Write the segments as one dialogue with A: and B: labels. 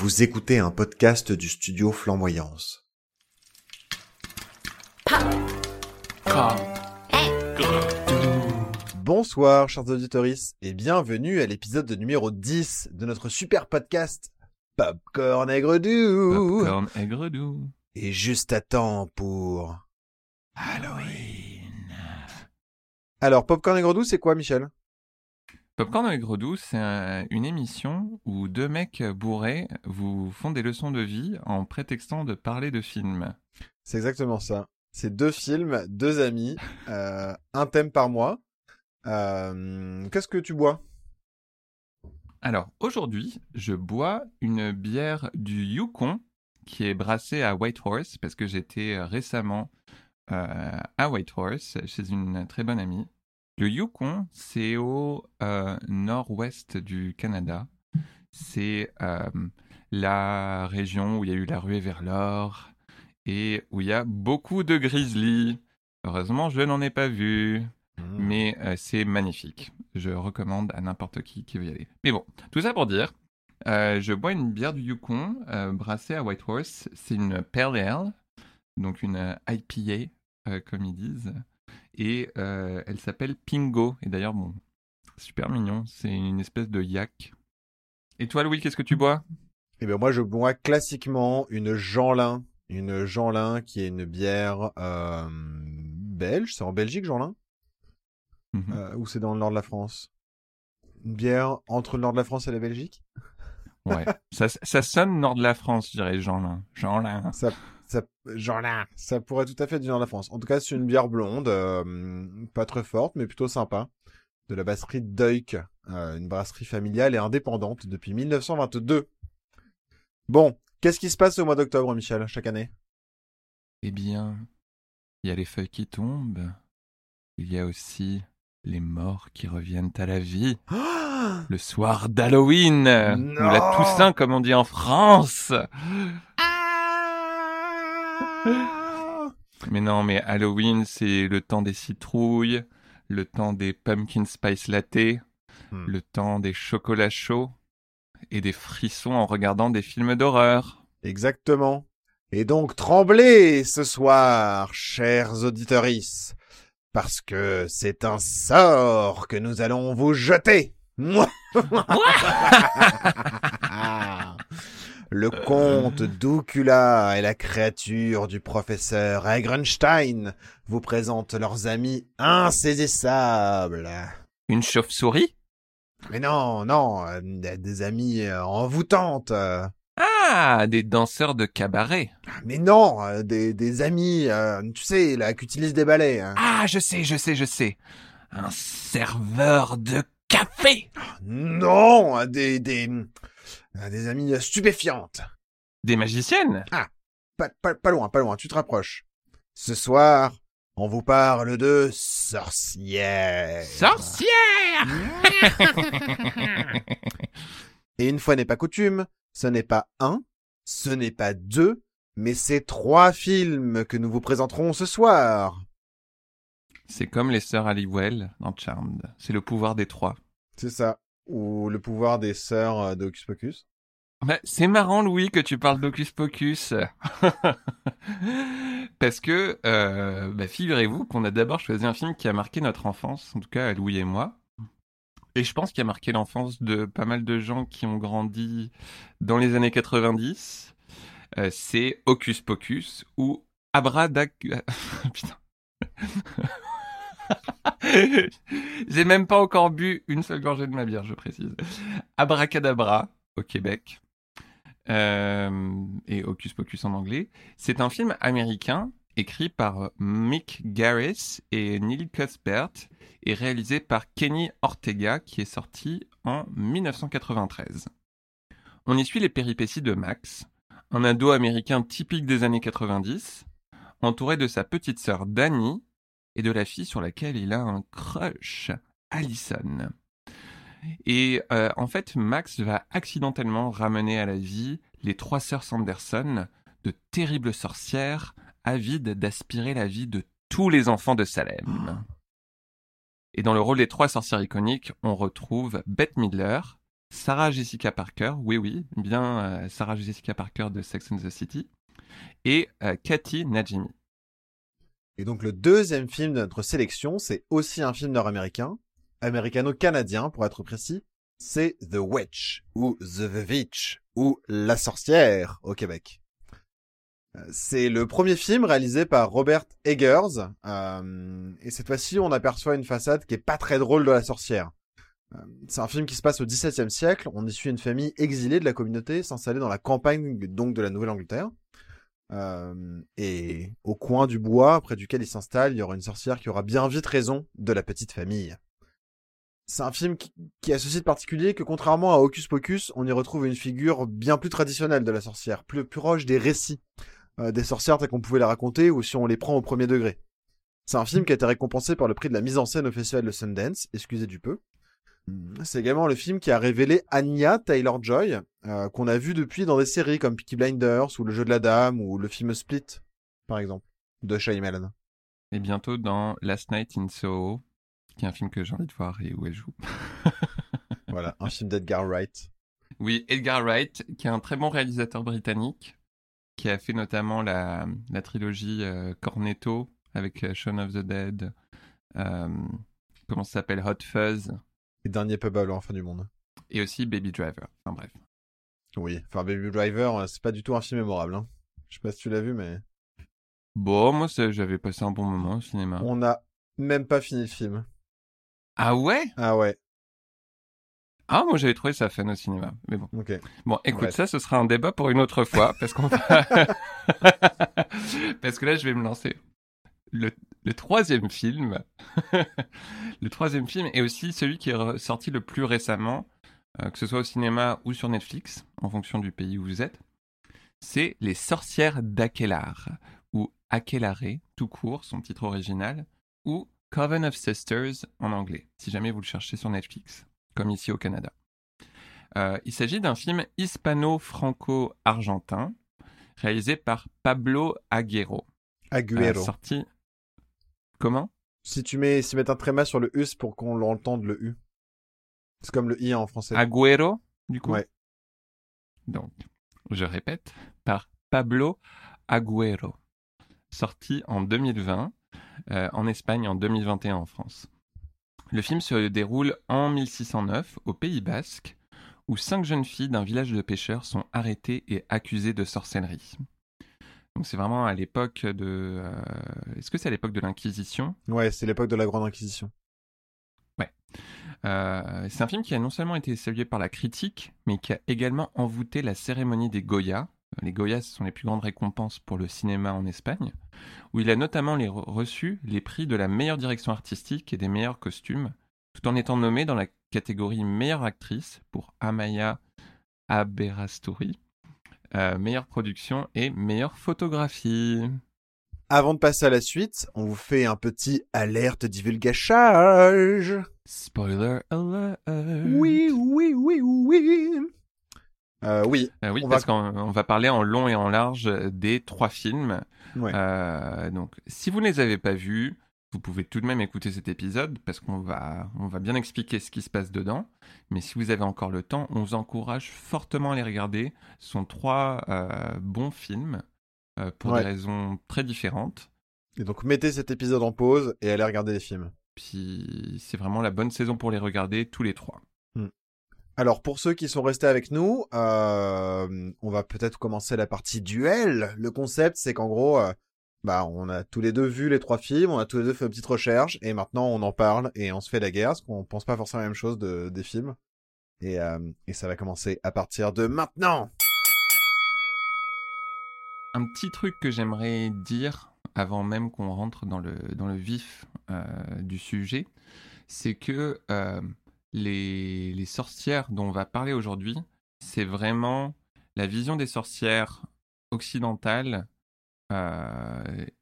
A: Vous écoutez un podcast du studio Flamboyance. Bonsoir, chers auditeurs, et bienvenue à l'épisode numéro 10 de notre super podcast Popcorn Aigre Doux.
B: Popcorn aigre doux.
A: Et juste à temps pour...
B: Halloween.
A: Alors, Popcorn Aigre Doux, c'est quoi, Michel?
B: Popcorn aigre doux, c'est un- une émission où deux mecs bourrés vous font des leçons de vie en prétextant de parler de films.
A: C'est exactement ça. C'est deux films, deux amis, euh, un thème par mois. Euh, Qu'est-ce que tu bois?
B: Alors, aujourd'hui, je bois une bière du Yukon qui est brassée à Whitehorse parce que j'étais récemment euh, à Whitehorse chez une très bonne amie. Le Yukon, c'est au euh, nord-ouest du Canada. C'est euh, la région où il y a eu la ruée vers l'or et où il y a beaucoup de grizzlies. Heureusement, je n'en ai pas vu mais euh, c'est magnifique. Je recommande à n'importe qui qui veut y aller. Mais bon, tout ça pour dire, je bois une bière du Yukon brassée à Whitehorse. C'est une Pale Ale, donc une IPA, comme ils disent. Et euh, elle s'appelle Pingo. Et d'ailleurs, bon, super mignon. C'est une espèce de yak. Et toi, Louis, qu'est-ce que tu bois?
A: Eh bien, moi, je bois classiquement une Jeanlin. Une Jeanlin qui est une bière euh, belge. C'est en Belgique, Jeanlin?
B: Mhm.
A: euh, Ou c'est dans le nord de la France? Une bière entre le nord de la France et la Belgique?
B: Ouais. ça, ça sonne nord de la France, je dirais, Jean-Lin. Jean-Lin.
A: ça, ça, Jeanlin Ça pourrait tout à fait être du nord de la France. En tout cas, c'est une bière blonde. euh, pas très forte, mais plutôt sympa. De la brasserie Deuk. euh, une brasserie familiale et indépendante depuis 1922. Bon, qu'est-ce qui se passe au mois d'octobre, Michel, chaque année?
B: Eh bien, il y a les feuilles qui tombent. Il y a aussi les morts qui reviennent à la vie. Le soir d'Halloween. Ou la Toussaint, comme on dit en France. Mais non, mais Halloween, c'est le temps des citrouilles, le temps des pumpkin spice latte,
A: Hmm.
B: le temps des chocolats chauds et des frissons en regardant des films d'horreur.
A: Exactement. Et donc, tremblez ce soir, chers auditorices, parce que c'est un sort que nous allons vous jeter. Mouah Le comte d'Ucula et la créature du professeur Egrenstein vous présentent leurs amis insaisissables.
B: Une chauve-souris?
A: Mais non, non, euh, des amis euh, envoûtantes. euh.
B: Ah, des danseurs de cabaret.
A: Mais non, euh, des, des amis, euh, tu sais, là, qui utilisent des balais. hein.
B: Ah, je sais, je sais, je sais. Un serveur de café.
A: Non, euh, des, des, euh, des amis euh, stupéfiantes.
B: Des magiciennes.
A: Pas, pas, pas loin, pas loin, tu te rapproches. Ce soir, on vous parle de sorcières.
B: Sorcières.
A: Et une fois n'est pas coutume, ce n'est pas un, ce n'est pas deux, mais c'est trois films que nous vous présenterons ce soir.
B: C'est comme les sœurs Halliwell dans Charmed. C'est le pouvoir des trois.
A: C'est ça. Ou le pouvoir des sœurs euh, de Hocus Pocus.
B: C'est marrant, Louis, que tu parles d'Hocus Pocus. Parce que, euh, bah, figurez-vous qu'on a d'abord choisi un film qui a marqué notre enfance, en tout cas Louis et moi. Et je pense qu'il a marqué l'enfance de pas mal de gens qui ont grandi dans les années 90. Euh, c'est Hocus Pocus ou Abradac... Putain. J'ai même pas encore bu une seule gorgée de ma bière, je précise. Abracadabra au Québec. Euh, et Hocus Pocus en anglais. C'est un film américain écrit par Mick Garris et Neil Cuthbert et réalisé par Kenny Ortega qui est sorti en 1993. On y suit les péripéties de Max, un ado américain typique des années 90, entouré de sa petite sœur Danny et de la fille sur laquelle il a un crush, Allison. Et euh, en fait, Max va accidentellement ramener à la vie les trois sœurs Sanderson, de terribles sorcières, avides d'aspirer la vie de tous les enfants de Salem. Et dans le rôle des trois sorcières iconiques, on retrouve Bette Midler, Sarah Jessica Parker, oui oui, bien Sarah Jessica Parker de Sex and the City, et Cathy Najimy.
A: Et donc le deuxième film de notre sélection, c'est aussi un film nord-américain, américano-canadien pour être précis, c'est The Witch, ou The Witch, ou La Sorcière au Québec. Euh, c'est le premier film réalisé par Robert Eggers, euh, et cette fois-ci on aperçoit une façade qui est pas très drôle de la sorcière. Euh, c'est un film qui se passe au XVIIe siècle, on y suit une famille exilée de la communauté s'installer dans la campagne donc de la Nouvelle-Angleterre. Euh, et au coin du bois près duquel il s'installe, il y aura une sorcière qui aura bien vite raison de la petite famille. C'est un film qui, a ceci de particulier que contrairement à Hocus Pocus, on y retrouve une figure bien plus traditionnelle de la sorcière, plus, proche des récits euh, des sorcières telles qu'on pouvait les raconter ou si on les prend au premier degré. C'est un film qui a été récompensé par le prix de la mise en scène au festival de Sundance, excusez du peu. C'est également le film qui a révélé Anya Taylor-Joy, euh, qu'on a vu depuis dans des séries comme Peaky Blinders ou Le Jeu de la Dame ou le film Split, par exemple, de Shyamalan.
B: Et bientôt dans Last Night in Soho, qui est un film que j'ai envie de voir et où elle joue.
A: voilà, un film d'Edgar Wright.
B: Oui, Edgar Wright, qui est un très bon réalisateur britannique, qui a fait notamment la, la trilogie euh, Cornetto avec euh, Shaun of the Dead, comment ça s'appelle, Hot Fuzz,
A: et Dernier pub à la fin du monde.
B: Et aussi Baby Driver. Enfin bref.
A: Oui, enfin Baby Driver, euh, c'est pas du tout un film mémorable. Hein. Je sais pas si tu l'as vu, mais.
B: Bon, moi j'avais passé un bon moment au cinéma.
A: On n'a même pas fini le film.
B: Ah ouais?
A: Ah ouais.
B: Ah, moi j'avais trouvé ça fun au cinéma. Mais bon.
A: Ok.
B: Bon, écoute, ça, ce sera un débat pour une autre fois, parce qu'on parce que là, je vais me lancer. Le le troisième film, le troisième film est aussi celui qui est sorti le plus récemment, euh, que ce soit au cinéma ou sur Netflix, en fonction du pays où vous êtes. C'est Les Sorcières d'Akelar, ou Akelare, tout court, son titre original, ou Coven of Sisters en anglais, si jamais vous le cherchez sur Netflix, comme ici au Canada. Euh, il s'agit d'un film hispano-franco-argentin, réalisé par Pablo Aguero.
A: Aguero.
B: Euh, sorti Comment?
A: Si tu mets, si mets un tréma sur le us pour qu'on l'entende le U. C'est comme le I en français.
B: Agüero, du coup?
A: Ouais.
B: Donc, je répète, par Pablo Agüero. Sorti en 2020, euh, en Espagne en 2021 en France. Le film se déroule en 1609 au Pays Basque, où cinq jeunes filles d'un village de pêcheurs sont arrêtées et accusées de sorcellerie. Donc c'est vraiment à l'époque de. Euh, est-ce que c'est à l'époque de l'Inquisition?
A: Ouais, c'est l'époque de la Grande Inquisition.
B: Ouais. Euh, c'est un film qui a non seulement été salué par la critique, mais qui a également envoûté la cérémonie des Goya. Les Goya, ce sont les plus grandes récompenses pour le cinéma en Espagne, où il a notamment les reçu les prix de la meilleure direction artistique et des meilleurs costumes, tout en étant nommé dans la catégorie meilleure actrice pour Amaya Aberasturi euh, meilleure production et meilleure photographie.
A: Avant de passer à la suite, on vous fait un petit alerte divulgachage.
B: Spoiler alert.
A: Oui, oui, oui, oui. Euh, oui.
B: Euh, oui, parce qu'on va parler en long et en large des trois films. donc, si vous ne les avez pas vus, vous pouvez tout de même écouter cet épisode parce qu'on va, on va bien expliquer ce qui se passe dedans. Mais si vous avez encore le temps, on vous encourage fortement à les regarder. Ce sont trois euh, bons films euh, pour des raisons très différentes.
A: Et donc mettez cet épisode en pause et allez regarder les films.
B: Puis c'est vraiment la bonne saison pour les regarder tous les trois.
A: Hmm. Alors pour ceux qui sont restés avec nous, euh, on va peut-être commencer la partie duel. Le concept c'est qu'en gros bah, on a tous les deux vu les trois films, on a tous les deux fait une petite recherche, et maintenant on en parle et on se fait la guerre, parce qu'on pense pas forcément la même chose de, des films. Et, euh, et ça va commencer à partir de maintenant.
B: Un petit truc que j'aimerais dire avant même qu'on rentre dans le, dans le vif euh, du sujet, c'est que euh, les, les sorcières dont on va parler aujourd'hui, c'est vraiment la vision des sorcières occidentales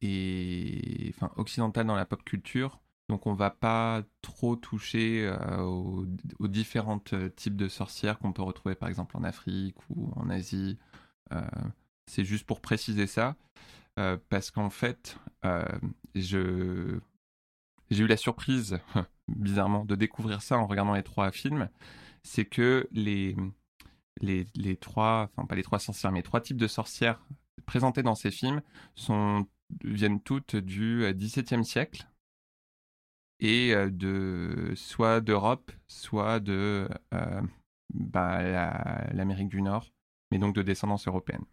B: et enfin occidentale dans la pop culture. Donc on va pas trop toucher euh, aux, différents euh, types de sorcières qu'on peut retrouver par exemple en Afrique ou en Asie. c'est juste pour préciser ça. parce qu'en fait, je j'ai eu la surprise, bizarrement, de découvrir ça en regardant les trois films. c'est que les, les, les trois, enfin pas les trois sorcières, mais trois types de sorcières présentées dans ces films sont, viennent toutes du XVIIe siècle et de soit d'Europe, soit de bah, l'Amérique du Nord, mais donc de descendance européenne.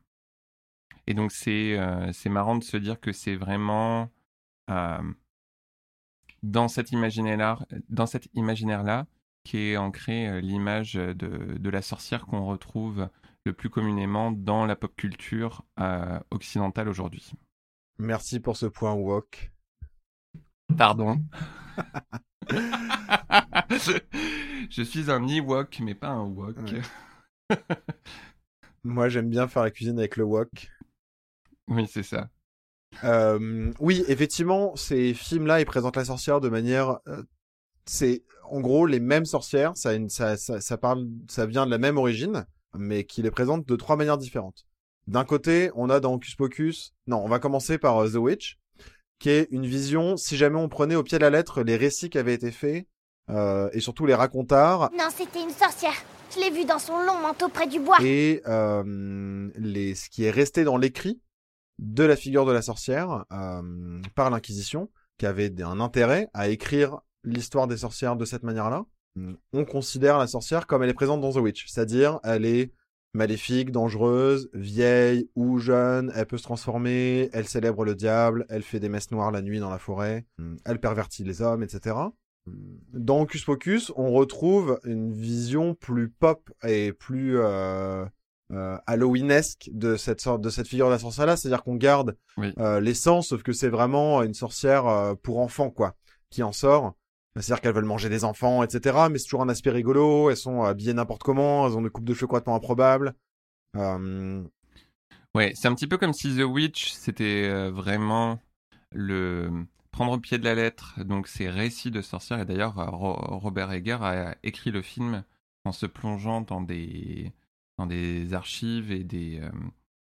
B: Et donc c'est c'est marrant de se dire que c'est vraiment dans cet imaginaire-là, imaginaire-là, qui est ancré l'image de, de, la sorcière qu'on retrouve le plus communément dans la pop culture occidentale aujourd'hui.
A: Merci pour ce point wok.
B: Pardon. je suis un Ewok, mais pas un wok.
A: Moi, j'aime bien faire la cuisine avec le wok.
B: Oui, c'est ça.
A: Euh, oui, effectivement, ces films-là, ils présentent la sorcière de manière. Euh, c'est en gros les mêmes sorcières. Ça, ça, ça, ça, parle, ça vient de la même origine, mais qui les présente de trois manières différentes. D'un côté, on a dans Hocus Pocus. Non, on va commencer par euh, The Witch, qui est une vision. Si jamais on prenait au pied de la lettre les récits qui avaient été faits euh, et surtout les racontards.
C: Non, c'était une sorcière. Je l'ai vue dans son long manteau près du bois.
A: Et euh, les, ce qui est resté dans l'écrit de la figure de la sorcière euh, par l'Inquisition, qui avait un intérêt à écrire l'histoire des sorcières de cette manière-là. On considère la sorcière comme elle est présente dans The Witch, c'est-à-dire elle est maléfique, dangereuse, vieille ou jeune, elle peut se transformer, elle célèbre le diable, elle fait des messes noires la nuit dans la forêt, elle pervertit les hommes, etc. Dans Hocus Pocus, on retrouve une vision plus pop et plus euh, euh, Halloweenesque de cette sorte de cette figure de la sorcière-là, c'est-à-dire qu'on garde euh, l'essence, sauf que c'est vraiment une sorcière euh, pour enfants, quoi, qui en sort. C'est-à-dire qu'elles veulent manger des enfants, etc. Mais c'est toujours un aspect rigolo. Elles sont habillées n'importe comment. Elles ont des coupes de cheveux complètement improbables. Euh...
B: Ouais, c'est un petit peu comme si The Witch, c'était vraiment le prendre au pied de la lettre, donc ces récits de sorcières. Et d'ailleurs, Robert Egger a écrit le film en se plongeant dans des, dans des archives et des, euh,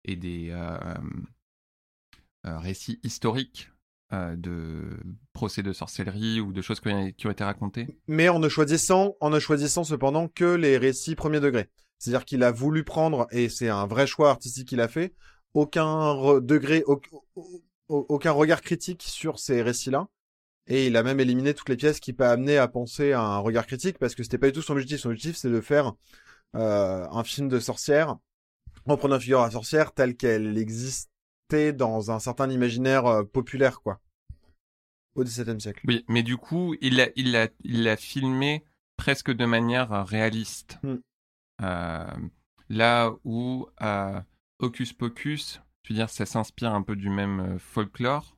B: et des euh, euh, récits historiques de procès de sorcellerie ou de choses qui ont été racontées.
A: Mais en ne choisissant, en ne choisissant cependant que les récits premier degré. C'est-à-dire qu'il a voulu prendre, et c'est un vrai choix artistique qu'il a fait, aucun degré, aucun regard critique sur ces récits-là. Et il a même éliminé toutes les pièces qui peuvent amener à penser à un regard critique parce que c'était pas du tout son objectif. Son objectif, c'est de faire euh, un film de sorcière en prenant figure à sorcière telle qu'elle dans un certain imaginaire euh, populaire, quoi. Au XVIIe siècle.
B: Oui, mais du coup, il l'a il a, il a filmé presque de manière réaliste. Hmm. Euh, là où Hocus Pocus, je veux dire, ça s'inspire un peu du même euh, folklore,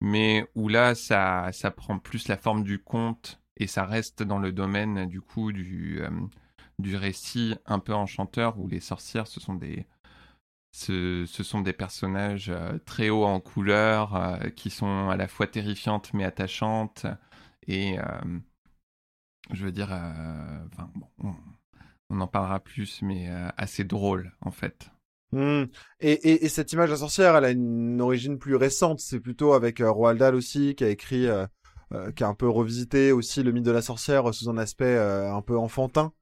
B: mais où là, ça, ça prend plus la forme du conte et ça reste dans le domaine du coup du, euh, du récit un peu enchanteur où les sorcières, ce sont des, ce, sont des personnages euh, très hauts en couleur, qui sont à la fois terrifiantes mais attachantes et je veux dire, on, en parlera plus, mais assez drôle en fait.
A: Hmm. Et, et, et, cette image de la sorcière, elle a une origine plus récente. C'est plutôt avec euh, Roald Dahl aussi, qui a écrit, euh, euh, qui a un peu revisité aussi le mythe de la sorcière sous un aspect un peu enfantin.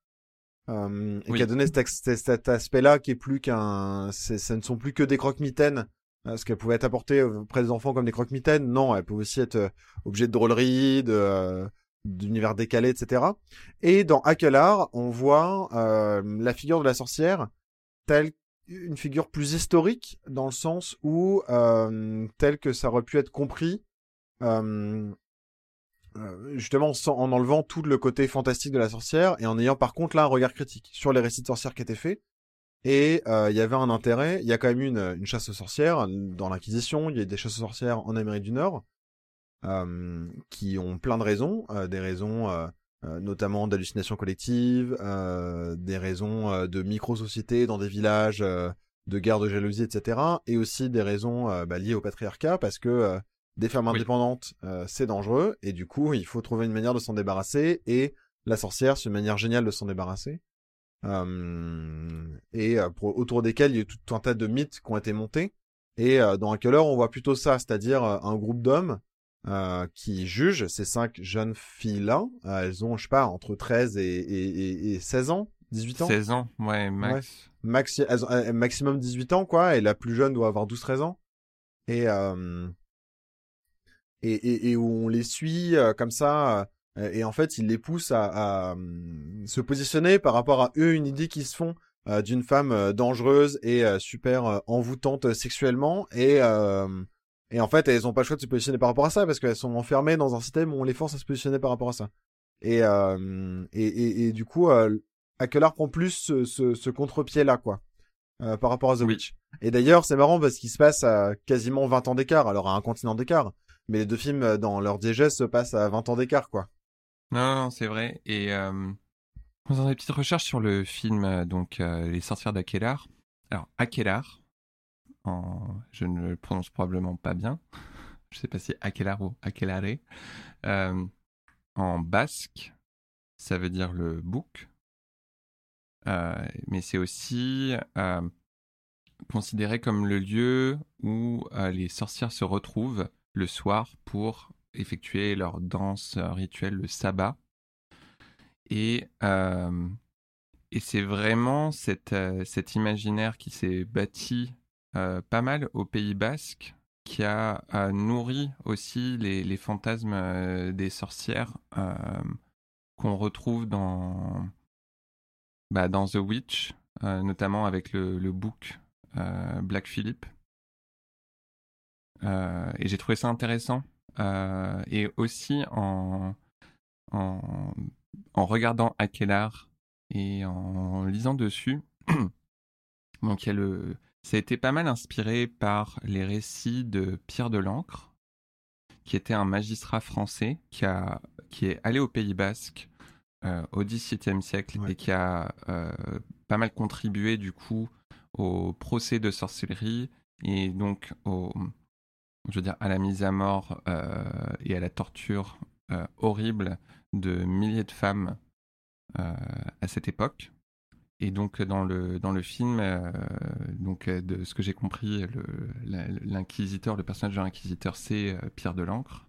A: Et qui a donné cet, cet aspect-là qui est plus qu'un... Ce ne sont plus que des croque-mitaines. ce qu'elle pouvait être apportée auprès des enfants comme des croque-mitaines. Non, elle peut aussi être objet de drôlerie, de d'univers décalé, etc. Et dans Akelar, on voit la figure de la sorcière telle une figure plus historique dans le sens où euh, tel que ça aurait pu être compris euh, euh, justement en enlevant tout le côté fantastique de la sorcière et en ayant par contre là un regard critique sur les récits de sorcières qui étaient faits et il y avait un intérêt il y a quand même une, une chasse aux sorcières dans l'inquisition il y a des chasses aux sorcières en Amérique du Nord qui ont plein de raisons des raisons euh, notamment d'hallucinations collectives, euh, des raisons euh, de micro-sociétés dans des villages, de guerre de jalousie, etc. Et aussi des raisons bah, liées au patriarcat, parce que des femmes indépendantes, c'est dangereux, et du coup, il faut trouver une manière de s'en débarrasser, et la sorcière, c'est une manière géniale de s'en débarrasser. et autour desquels il y a tout un tas de mythes qui ont été montés. Et dans Hacker, on voit plutôt ça, c'est-à-dire un groupe d'hommes euh, qui juge ces cinq jeunes filles-là. Euh, elles ont, je sais pas, entre 13 et, et, et, 16 ans, 18 ans
B: 16 ans, ouais, max.
A: Maxi euh, maximum 18 ans, quoi, et la plus jeune doit avoir 12-13 ans. Et, et, et, et, où on les suit comme ça, et en fait, il les pousse à, à, se positionner par rapport à eux, une idée qu'ils se font d'une femme dangereuse et super envoûtante sexuellement, et et en fait, elles ont pas le choix de se positionner par rapport à ça parce qu'elles sont enfermées dans un système où on les force à se positionner par rapport à ça. Et euh, et, et, et, du coup, euh, Akelar prend plus ce, ce, ce contre-pied là, quoi, euh, par rapport à The Witch. Et d'ailleurs, c'est marrant parce qu'il se passe à quasiment 20 ans d'écart, alors à un continent d'écart. Mais les deux films, euh, dans leur diégèse, se passent à 20 ans d'écart, quoi.
B: Non, non c'est vrai. Et euh, faisant des petites recherches sur le film, euh, donc Les sorcières d'Akelar. Alors, Akelar, je ne le prononce probablement pas bien. Je ne sais pas si Akelar ou Akelare. Euh, en basque, ça veut dire le bouc. Euh, mais c'est aussi euh, considéré comme le lieu où les sorcières se retrouvent le soir pour effectuer leur danse rituelle, le sabbat. Et, et c'est vraiment cette, cet imaginaire qui s'est bâti euh, pas mal au Pays Basque, qui a, nourri aussi les, fantasmes euh, des sorcières euh, qu'on retrouve dans, bah, dans The Witch, notamment avec le, le book Black Phillip. Et j'ai trouvé ça intéressant. et aussi en, en, en regardant Akelar et en lisant dessus, donc il y a le, ça a été pas mal inspiré par les récits de Pierre de l'Ancre, qui était un magistrat français qui, a, qui est allé au Pays Basque euh, au XVIIe siècle et qui a euh, pas mal contribué du coup au procès de sorcellerie et donc au, je veux dire, à la mise à mort euh, et à la torture horrible de milliers de femmes à cette époque. Et donc dans le dans le film, euh, donc euh, de ce que j'ai compris, l'inquisiteur, le, personnage de l'inquisiteur, c'est euh, Pierre de l'Ancre.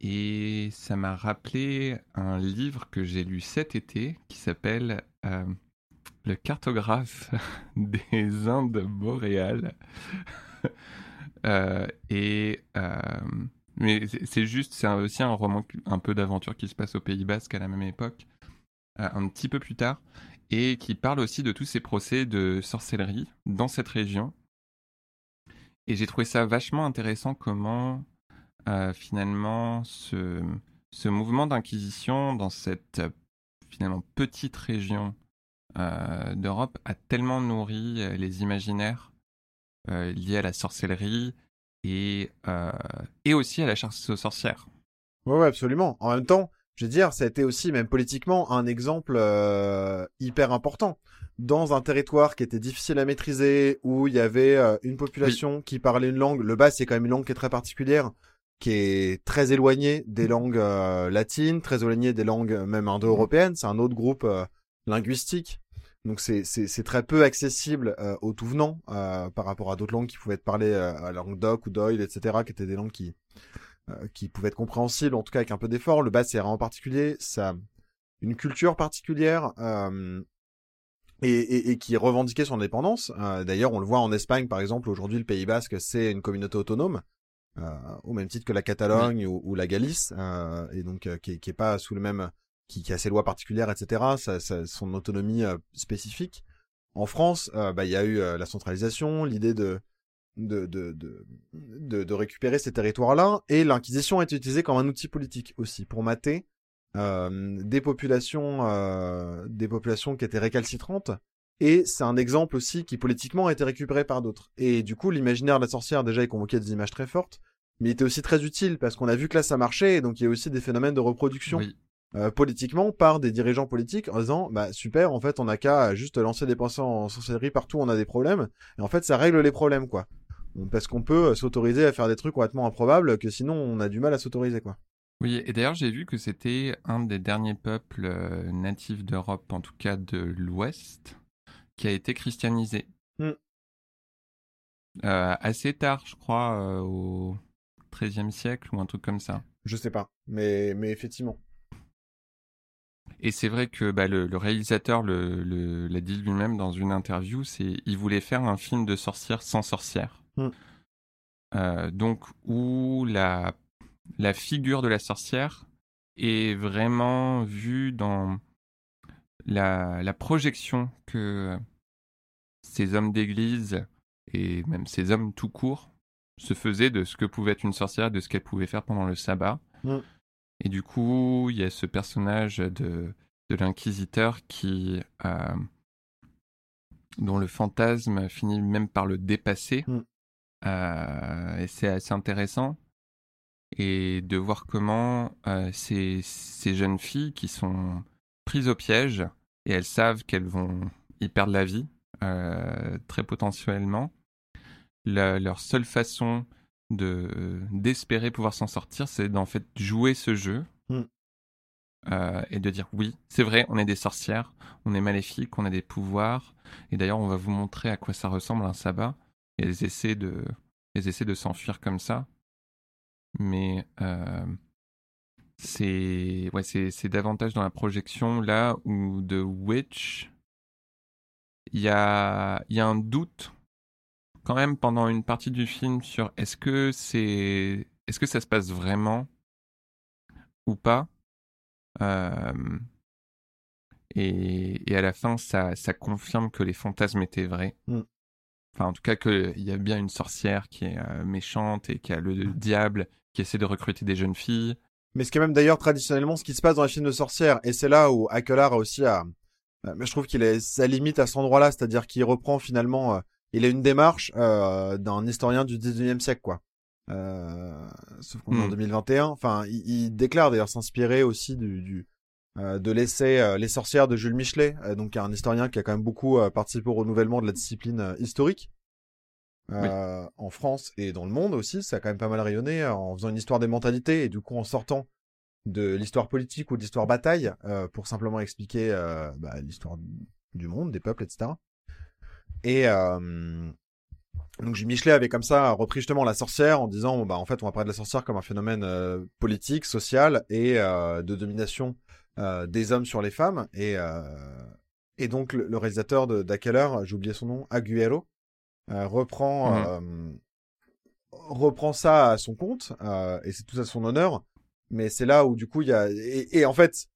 B: et ça m'a rappelé un livre que j'ai lu cet été qui s'appelle Le cartographe des Indes boréales. Et mais c'est juste, c'est aussi un roman un peu d'aventure qui se passe au Pays Basque à la même époque. Euh, un petit peu plus tard, et qui parle aussi de tous ces procès de sorcellerie dans cette région. Et j'ai trouvé ça vachement intéressant comment euh, finalement ce, ce mouvement d'inquisition dans cette finalement petite région euh, d'Europe a tellement nourri les imaginaires liés à la sorcellerie et, et aussi à la chasse aux sorcières.
A: Oui, ouais, absolument. En même temps, je veux dire, ça a été aussi, même politiquement, un exemple euh, hyper important. Dans un territoire qui était difficile à maîtriser, où il y avait euh, une population qui parlait une langue, le bas c'est quand même une langue qui est très particulière, qui est très éloignée des langues euh, latines, très éloignée des langues même indo-européennes, c'est un autre groupe linguistique. Donc c'est très peu accessible aux tout venants par rapport à d'autres langues qui pouvaient être parlées à Languedoc ou Doyle, etc., qui étaient des langues qui euh, qui pouvait être compréhensible, en tout cas avec un peu d'effort. Le basque, en particulier, ça une culture particulière euh, et, et, et, qui revendiquait son indépendance. Euh, D'ailleurs, on le voit en Espagne, par exemple, aujourd'hui, le Pays Basque, c'est une communauté autonome, euh, au même titre que la Catalogne ou, ou, la Galice, euh, et donc qui, qui est pas sous le même, qui, a ses lois particulières, etc. Son autonomie spécifique. En France, bah, il y a eu la centralisation, l'idée de récupérer ces territoires-là. Et l'Inquisition est utilisée comme un outil politique aussi pour mater euh, des populations, euh, qui étaient récalcitrantes. Et c'est un exemple aussi qui politiquement a été récupéré par d'autres. Et du coup, l'imaginaire de la sorcière déjà est convoqué des images très fortes, mais il était aussi très utile parce qu'on a vu que là ça marchait, et donc il y a aussi des phénomènes de reproduction. Euh, politiquement par des dirigeants politiques en disant bah super en fait on a qu'à juste lancer des pensées en sorcellerie partout on a des problèmes et en fait ça règle les problèmes quoi parce qu'on peut euh, s'autoriser à faire des trucs complètement improbables que sinon on a du mal à s'autoriser, quoi.
B: Oui, et d'ailleurs j'ai vu que c'était un des derniers peuples euh, natifs d'Europe, en tout cas de l'Ouest, qui a été christianisé. Hmm. Euh, assez tard, je crois, au XIIIe siècle ou un truc comme ça.
A: Je sais pas, mais, mais effectivement.
B: Et c'est vrai que bah, le, le réalisateur le, le- l'a dit lui-même dans une interview, c'est il voulait faire un film de sorcière sans sorcière.
A: Hmm.
B: Euh, donc où la, la figure de la sorcière est vraiment vue dans la, la projection que ces hommes d'église et même ces hommes tout court se faisaient de ce que pouvait être une sorcière, de ce qu'elle pouvait faire pendant le sabbat.
A: Hmm.
B: Et du coup, il y a ce personnage de, de l'inquisiteur qui, euh, dont le fantasme finit même par le dépasser.
A: Mm.
B: Euh, et c'est assez intéressant. Et de voir comment euh, ces, ces jeunes filles qui sont prises au piège et elles savent qu'elles vont y perdre la vie, très potentiellement, la- leur seule façon de d'espérer pouvoir s'en sortir, c'est d'en fait jouer ce jeu
A: Mm.
B: euh, et de dire oui, c'est vrai, on est des sorcières, on est maléfiques, on a des pouvoirs. Et d'ailleurs, on va vous montrer à quoi ça ressemble un sabbat. Et elles essaient de, elles essaient de s'enfuir comme ça. Mais euh, c'est ouais, c'est c'est davantage dans la projection là où The Witch, il y a il y a un doute quand même pendant une partie du film sur est-ce que c'est est-ce que ça se passe vraiment ou pas Euh, et, et à la fin ça, ça confirme que les fantasmes étaient vrais
A: Mm.
B: enfin en tout cas qu'il y a bien une sorcière qui est euh, méchante et qui a le diable qui essaie de recruter des jeunes filles
A: Mais ce qui est même d'ailleurs traditionnellement ce qui se passe dans les films de sorcières. Et c'est là où Akelar a aussi à... euh, mais je trouve qu'il est sa limite à cet endroit-là, c'est-à-dire qu'il reprend finalement... il a une démarche euh, d'un historien du 19e siècle, quoi. Euh, sauf qu'on est en
B: Hmm.
A: 2021. Enfin, il, il déclare d'ailleurs s'inspirer aussi du, du euh, de l'essai euh, Les sorcières de Jules Michelet, euh, donc un historien qui a quand même beaucoup participé au renouvellement de la discipline historique. Euh, en France et dans le monde aussi, ça a quand même pas mal rayonné en faisant une histoire des mentalités et du coup en sortant de l'histoire politique ou de l'histoire bataille euh, pour simplement expliquer bah, l'histoire du monde, des peuples, etc. Et donc Michelet avait comme ça repris justement la sorcière en disant bon, bah en fait on va parler de la sorcière comme un phénomène euh, politique, social et euh, de domination euh, des hommes sur les femmes et et donc le, le réalisateur de d'Akeller, j'ai oublié son nom, Aguero, euh, reprend euh, reprend ça à son compte et c'est tout à son honneur. Mais c'est là où du coup il y a et, et en fait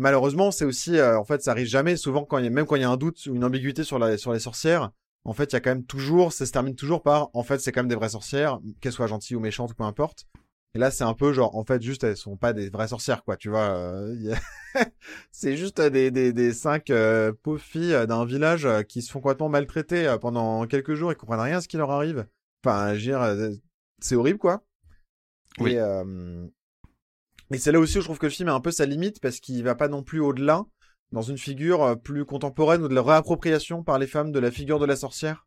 A: malheureusement c'est aussi euh, en fait ça arrive jamais souvent quand il y a même quand il y a un doute ou une ambiguïté sur la sur les sorcières. En fait il y a quand même toujours ça se termine toujours par en fait c'est quand même des vraies sorcières qu'elles soient gentilles ou méchantes ou peu importe. Et là c'est un peu genre en fait juste elles sont pas des vraies sorcières quoi tu vois. euh, a- c'est juste des des des cinq euh, pauvres filles euh, d'un village euh, qui se font complètement maltraiter euh, pendant quelques jours et comprennent rien à ce qui leur arrive. Enfin, je veux dire, c'est horrible, quoi.
B: Oui.
A: Et, et c'est là aussi où je trouve que le film a un peu sa limite parce qu'il va pas non plus au-delà dans une figure euh, plus contemporaine ou de la réappropriation par les femmes de la figure de la sorcière.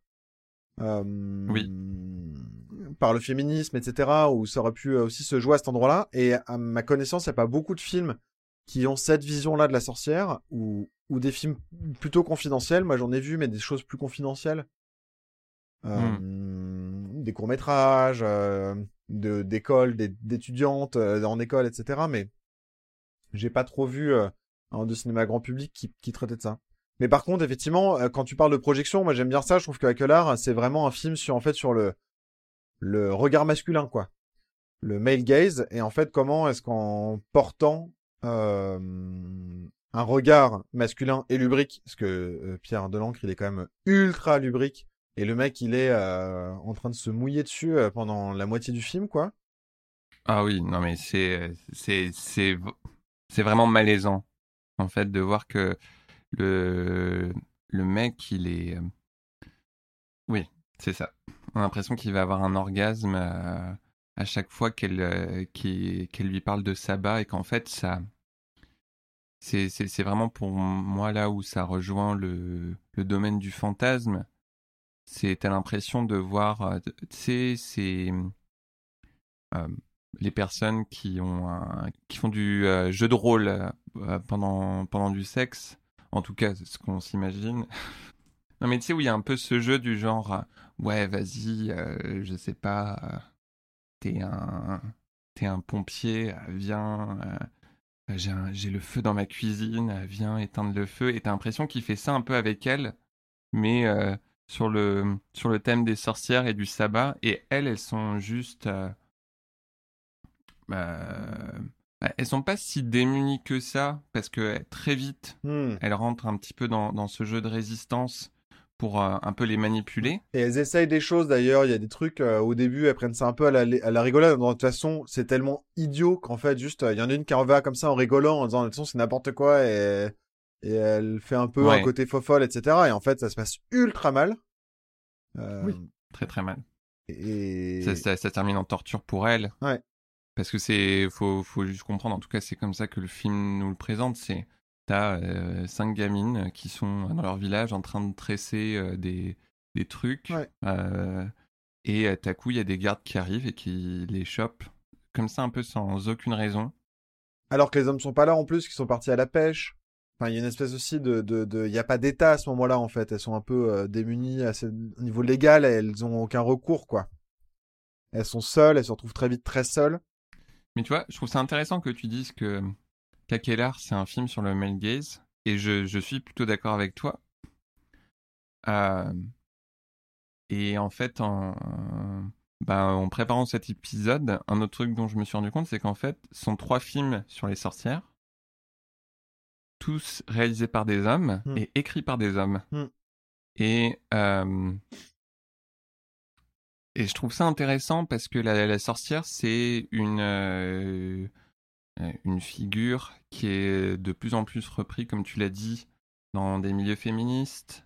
A: Euh,
B: Oui.
A: Par le féminisme, etc. Où ça aurait pu euh, aussi se jouer à cet endroit-là. Et à ma connaissance, il n'y a pas beaucoup de films qui ont cette vision-là de la sorcière ou, ou des films plutôt confidentiels. Moi, j'en ai vu, mais des choses plus confidentielles. Euh, Des courts-métrages, euh, de d'écoles, d'é- d'étudiantes euh, en école, etc. Mais j'ai pas trop vu euh, de cinéma grand public qui, qui traitait de ça. Mais par contre, effectivement, euh, quand tu parles de projection, moi j'aime bien ça. Je trouve que c'est vraiment un film sur en fait sur le le regard masculin, quoi, le male gaze, et en fait comment est-ce qu'en portant un regard masculin et lubrique, parce que Pierre Delancre, il est quand même ultra lubrique, et le mec, il est euh, en train de se mouiller dessus euh, pendant la moitié du film, quoi.
B: Ah oui, non mais c'est c'est c'est c'est vraiment malaisant en fait de voir que le le mec il est euh, oui c'est ça. On a l'impression qu'il va avoir un orgasme euh, à chaque fois qu'elle euh, lui parle de sabbat et qu'en fait ça c'est vraiment pour moi là où ça rejoint le le domaine du fantasme. C'est t'as l'impression de voir euh, tu sais c'est euh, les personnes qui ont qui font du euh, jeu de rôle pendant pendant du sexe. En tout cas c'est ce qu'on s'imagine. Non mais tu sais où il y a un peu ce jeu du genre ouais vas-y je sais pas t'es un, t'es un pompier, viens, j'ai, le feu dans ma cuisine, viens éteindre le feu. Et t'as l'impression qu'il fait ça un peu avec elle, mais sur, le, sur le thème des sorcières et du sabbat. Et elles, elles sont juste. euh, euh, elles sont pas si démunies que ça, parce que très vite,
A: Hmm.
B: elles rentrent un petit peu dans, dans ce jeu de résistance pour euh, un peu les manipuler.
A: Et elles essayent des choses d'ailleurs. Il y a des trucs euh, au début, elles prennent ça un peu à la, à la rigolade. De toute façon, c'est tellement idiot qu'en fait, juste, euh, il y en a une qui en va comme ça en rigolant, en disant de toute façon, c'est n'importe quoi. Et, et elle fait un peu
B: Ouais.
A: un côté faux folle, etc. Et en fait, ça se passe ultra mal. Euh,
B: Oui. Très très mal.
A: Et
B: Ça, ça- ça termine en torture pour elle.
A: Ouais.
B: Parce que c'est, faut, faut juste comprendre. En tout cas, c'est comme ça que le film nous le présente. C'est, t'as euh, cinq gamines qui sont dans leur village en train de tresser euh, des, des trucs.
A: Ouais.
B: Euh, et à coup, il y a des gardes qui arrivent et qui les chopent comme ça, un peu sans aucune raison.
A: alors que les hommes sont pas là en plus, qui sont partis à la pêche. Il y a une espèce aussi de, de, il y a pas d'État à ce moment-là en fait. Elles sont un peu euh, démunies à ce... au niveau légal. Elles ont aucun recours quoi. Elles sont seules. Elles se retrouvent très vite très seules.
B: Mais tu vois, je trouve ça intéressant que tu dises que Kakelar, c'est un film sur le male gaze. Et je, je suis plutôt d'accord avec toi. Euh, et en fait, en, ben, en préparant cet épisode, un autre truc dont je me suis rendu compte, c'est qu'en fait, ce sont trois films sur les sorcières, tous réalisés par des hommes
A: Hmm.
B: et écrits par des hommes.
A: Hmm.
B: Et, euh, et je trouve ça intéressant parce que la, la sorcière, c'est une, euh, euh, une figure qui est de plus en plus repris, comme tu l'as dit, dans des milieux féministes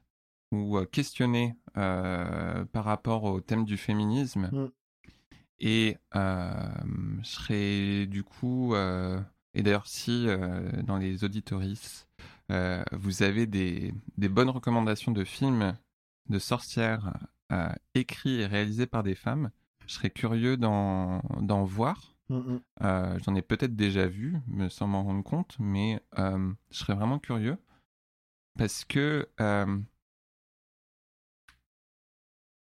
B: ou questionnée euh, par rapport au thème du féminisme.
A: Mm.
B: Et je serais du coup, et d'ailleurs si euh, dans les auditories, euh, vous avez des, des bonnes recommandations de films de sorcières euh, écrits et réalisés par des femmes, je serais curieux d'en voir. Euh, J'en ai peut-être déjà vu, mais sans m'en rendre compte, mais euh, je serais vraiment curieux parce que euh,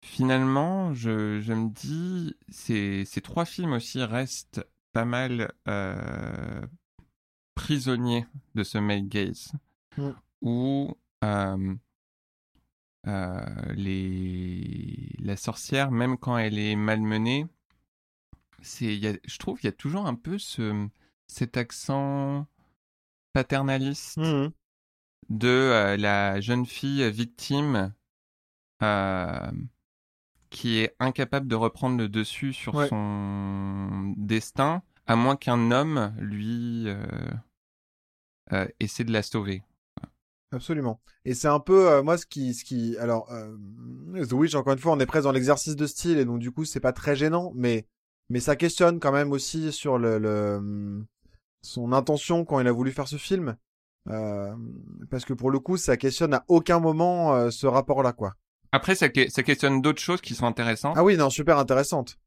B: finalement, je, je me dis, ces, ces trois films aussi restent pas mal prisonniers de ce male gaze,
A: Mm.
B: où euh, euh, les, la sorcière, même quand elle est malmenée, c'est, il y a- je trouve qu'il y a toujours un peu ce, cet accent paternaliste
A: mm, mm.
B: de euh, la jeune fille victime qui est incapable de reprendre le dessus sur
A: Ouais.
B: son destin, à moins qu'un homme lui euh, euh, essaie de la sauver.
A: Absolument. Et c'est un peu euh, moi ce qui ce qui alors euh, The Witch encore une fois on est presque dans l'exercice de style et donc du coup c'est pas très gênant mais mais ça questionne quand même aussi sur le, le son intention quand il a voulu faire ce film Euh, parce que pour le coup ça questionne à aucun moment ce rapport là quoi.
B: Après, ça, ça questionne d'autres choses qui sont intéressantes.
A: Ah oui non super intéressante.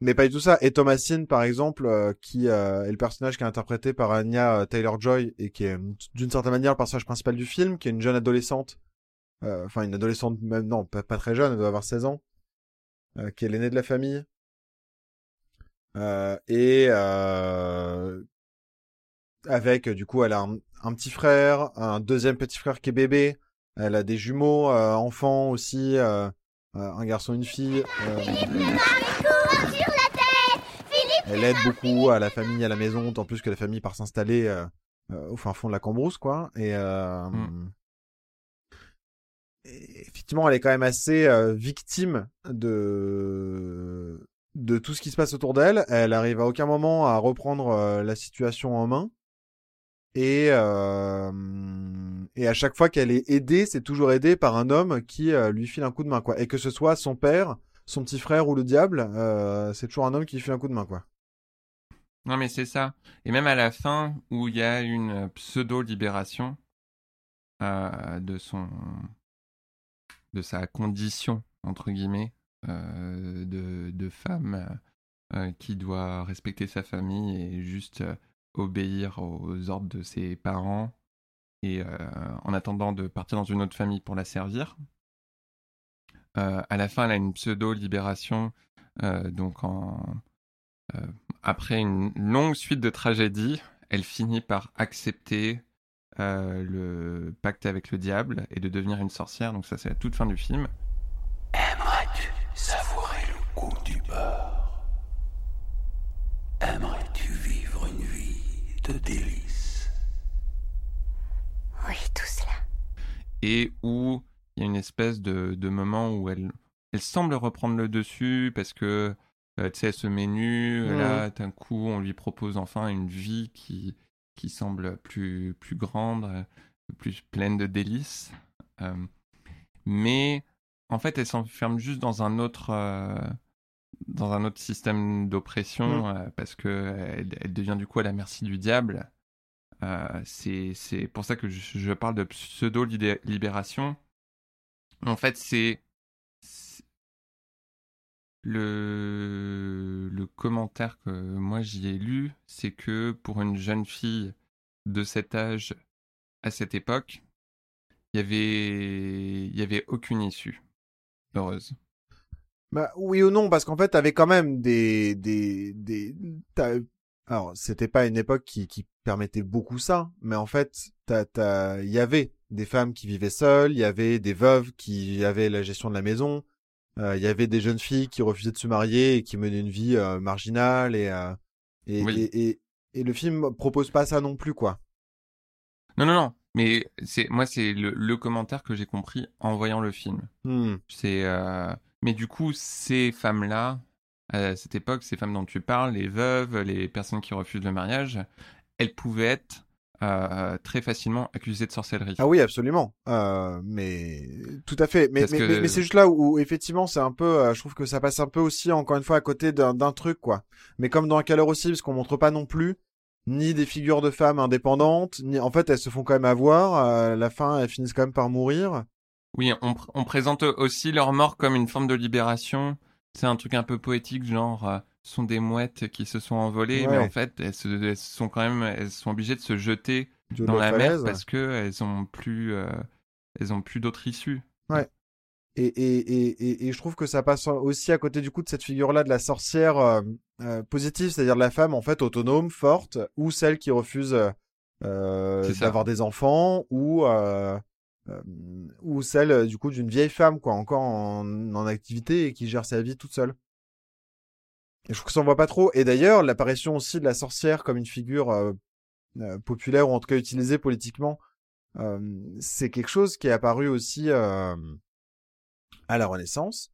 A: Mais pas du tout ça. Et Thomasine, par exemple, euh, qui euh, est le personnage qui est interprété par Anya Taylor-Joy et qui est d'une certaine manière le personnage principal du film, qui est une jeune adolescente, euh, enfin une adolescente même non, pas, très jeune, elle doit avoir 16 ans, euh, qui est l'aînée de la famille. Euh, et euh, avec, du coup, elle a un, petit frère, un deuxième petit frère qui est bébé, elle a des jumeaux, euh, enfants aussi, euh, euh, un garçon, une fille. euh,
C: Cours sur la tête
A: elle aide beaucoup à la famille, à la maison, d'autant plus que la famille part s'installer euh, euh, au fin fond de la Cambrousse, quoi. Et, euh,
B: Mm.
A: et effectivement, elle est quand même assez euh, victime de de tout ce qui se passe autour d'elle. Elle arrive à aucun moment à reprendre euh, la situation en main. Et, euh, et à chaque fois qu'elle est aidée, c'est toujours aidée par un homme qui euh, lui file un coup de main, quoi. Et que ce soit son père, son petit frère ou le diable, euh, c'est toujours un homme qui lui file un coup de main, quoi.
B: Non, mais c'est ça. Et même à la fin, où il y a une pseudo-libération euh, de son, de sa condition entre guillemets euh, de, femme euh, qui doit respecter sa famille et juste obéir aux ordres de ses parents et en attendant de partir dans une autre famille pour la servir. À la fin, elle a une pseudo-libération donc, en, après une longue suite de tragédies, elle finit par accepter euh, le pacte avec le diable et de devenir une sorcière. Donc ça, c'est la toute fin du film.
D: Aimerais-tu savourer le goût du beurre? Aimerais-tu vivre une vie de délices?
C: Oui, tout cela.
B: Et où il y a une espèce de, de moment où elle, elle semble reprendre le dessus parce que, euh, tu sais, elle se met nue.
A: Mhm.
B: Là, d'un coup, on lui propose enfin une vie qui, qui semble plus, plus grande, euh, plus pleine de délices. Euh, mais en fait, elle s'enferme juste dans un autre, euh, dans un autre système d'oppression euh, parce que elle, elle devient du coup à la merci du diable. Euh, c'est pour ça que je, je parle de pseudo-libération. En fait, c'est- le, le commentaire que moi j'y ai lu, c'est que pour une jeune fille de cet âge à cette époque, il y avait, y avait aucune issue heureuse.
A: Bah, oui ou non, parce qu'en fait, t'avais quand même des, des, des, alors, c'était pas une époque qui, qui permettait beaucoup ça, mais en fait, il y avait des femmes qui vivaient seules, il y avait des veuves qui avaient la gestion de la maison, il y avait des jeunes filles qui refusaient de se marier et qui menaient une vie euh, marginale et, euh, et,
B: Oui.
A: et, et, et le film propose pas ça non plus, quoi.
B: Non, non, non. Mais c'est moi, c'est le, le commentaire que j'ai compris en voyant le film.
A: Hmm.
B: C'est, euh, mais du coup, ces femmes-là, à cette époque, ces femmes dont tu parles, les veuves, les personnes qui refusent le mariage, elles pouvaient être euh, très facilement accusées de sorcellerie.
A: Ah oui, absolument. Euh, mais tout à fait. Mais, mais,
B: que-
A: mais, mais c'est juste là où, où, effectivement c'est un peu. euh, je trouve que ça passe un peu aussi encore une fois à côté d'un truc quoi. Mais comme dans Calor aussi, parce qu'on montre pas non plus ni des figures de femmes indépendantes, ni en fait elles se font quand même avoir. euh, à la fin, elles finissent quand même par mourir.
B: Oui, on, pr- on présente aussi leur mort comme une forme de libération. C'est un truc un peu poétique, genre euh, sont des mouettes qui se sont envolées, mais
A: Ouais.
B: en fait, elles, se, elles sont quand même, elles sont obligées de se jeter
A: de
B: dans la mer parce que elles ont plus, euh, elles ont plus d'autre issue.
A: Et, et, et, et, et je trouve que ça passe aussi à côté du coup de cette figure-là de la sorcière euh, euh, positive, c'est-à-dire de la femme en fait autonome, forte, ou celle qui refuse euh, d'avoir des enfants, ou ou celle du coup d'une vieille femme quoi, encore en, en activité et qui gère sa vie toute seule. Et je trouve que ça en voit pas trop. Et d'ailleurs, l'apparition aussi de la sorcière comme une figure euh, euh, populaire ou en tout cas utilisée politiquement, euh, c'est quelque chose qui est apparu aussi. À la Renaissance,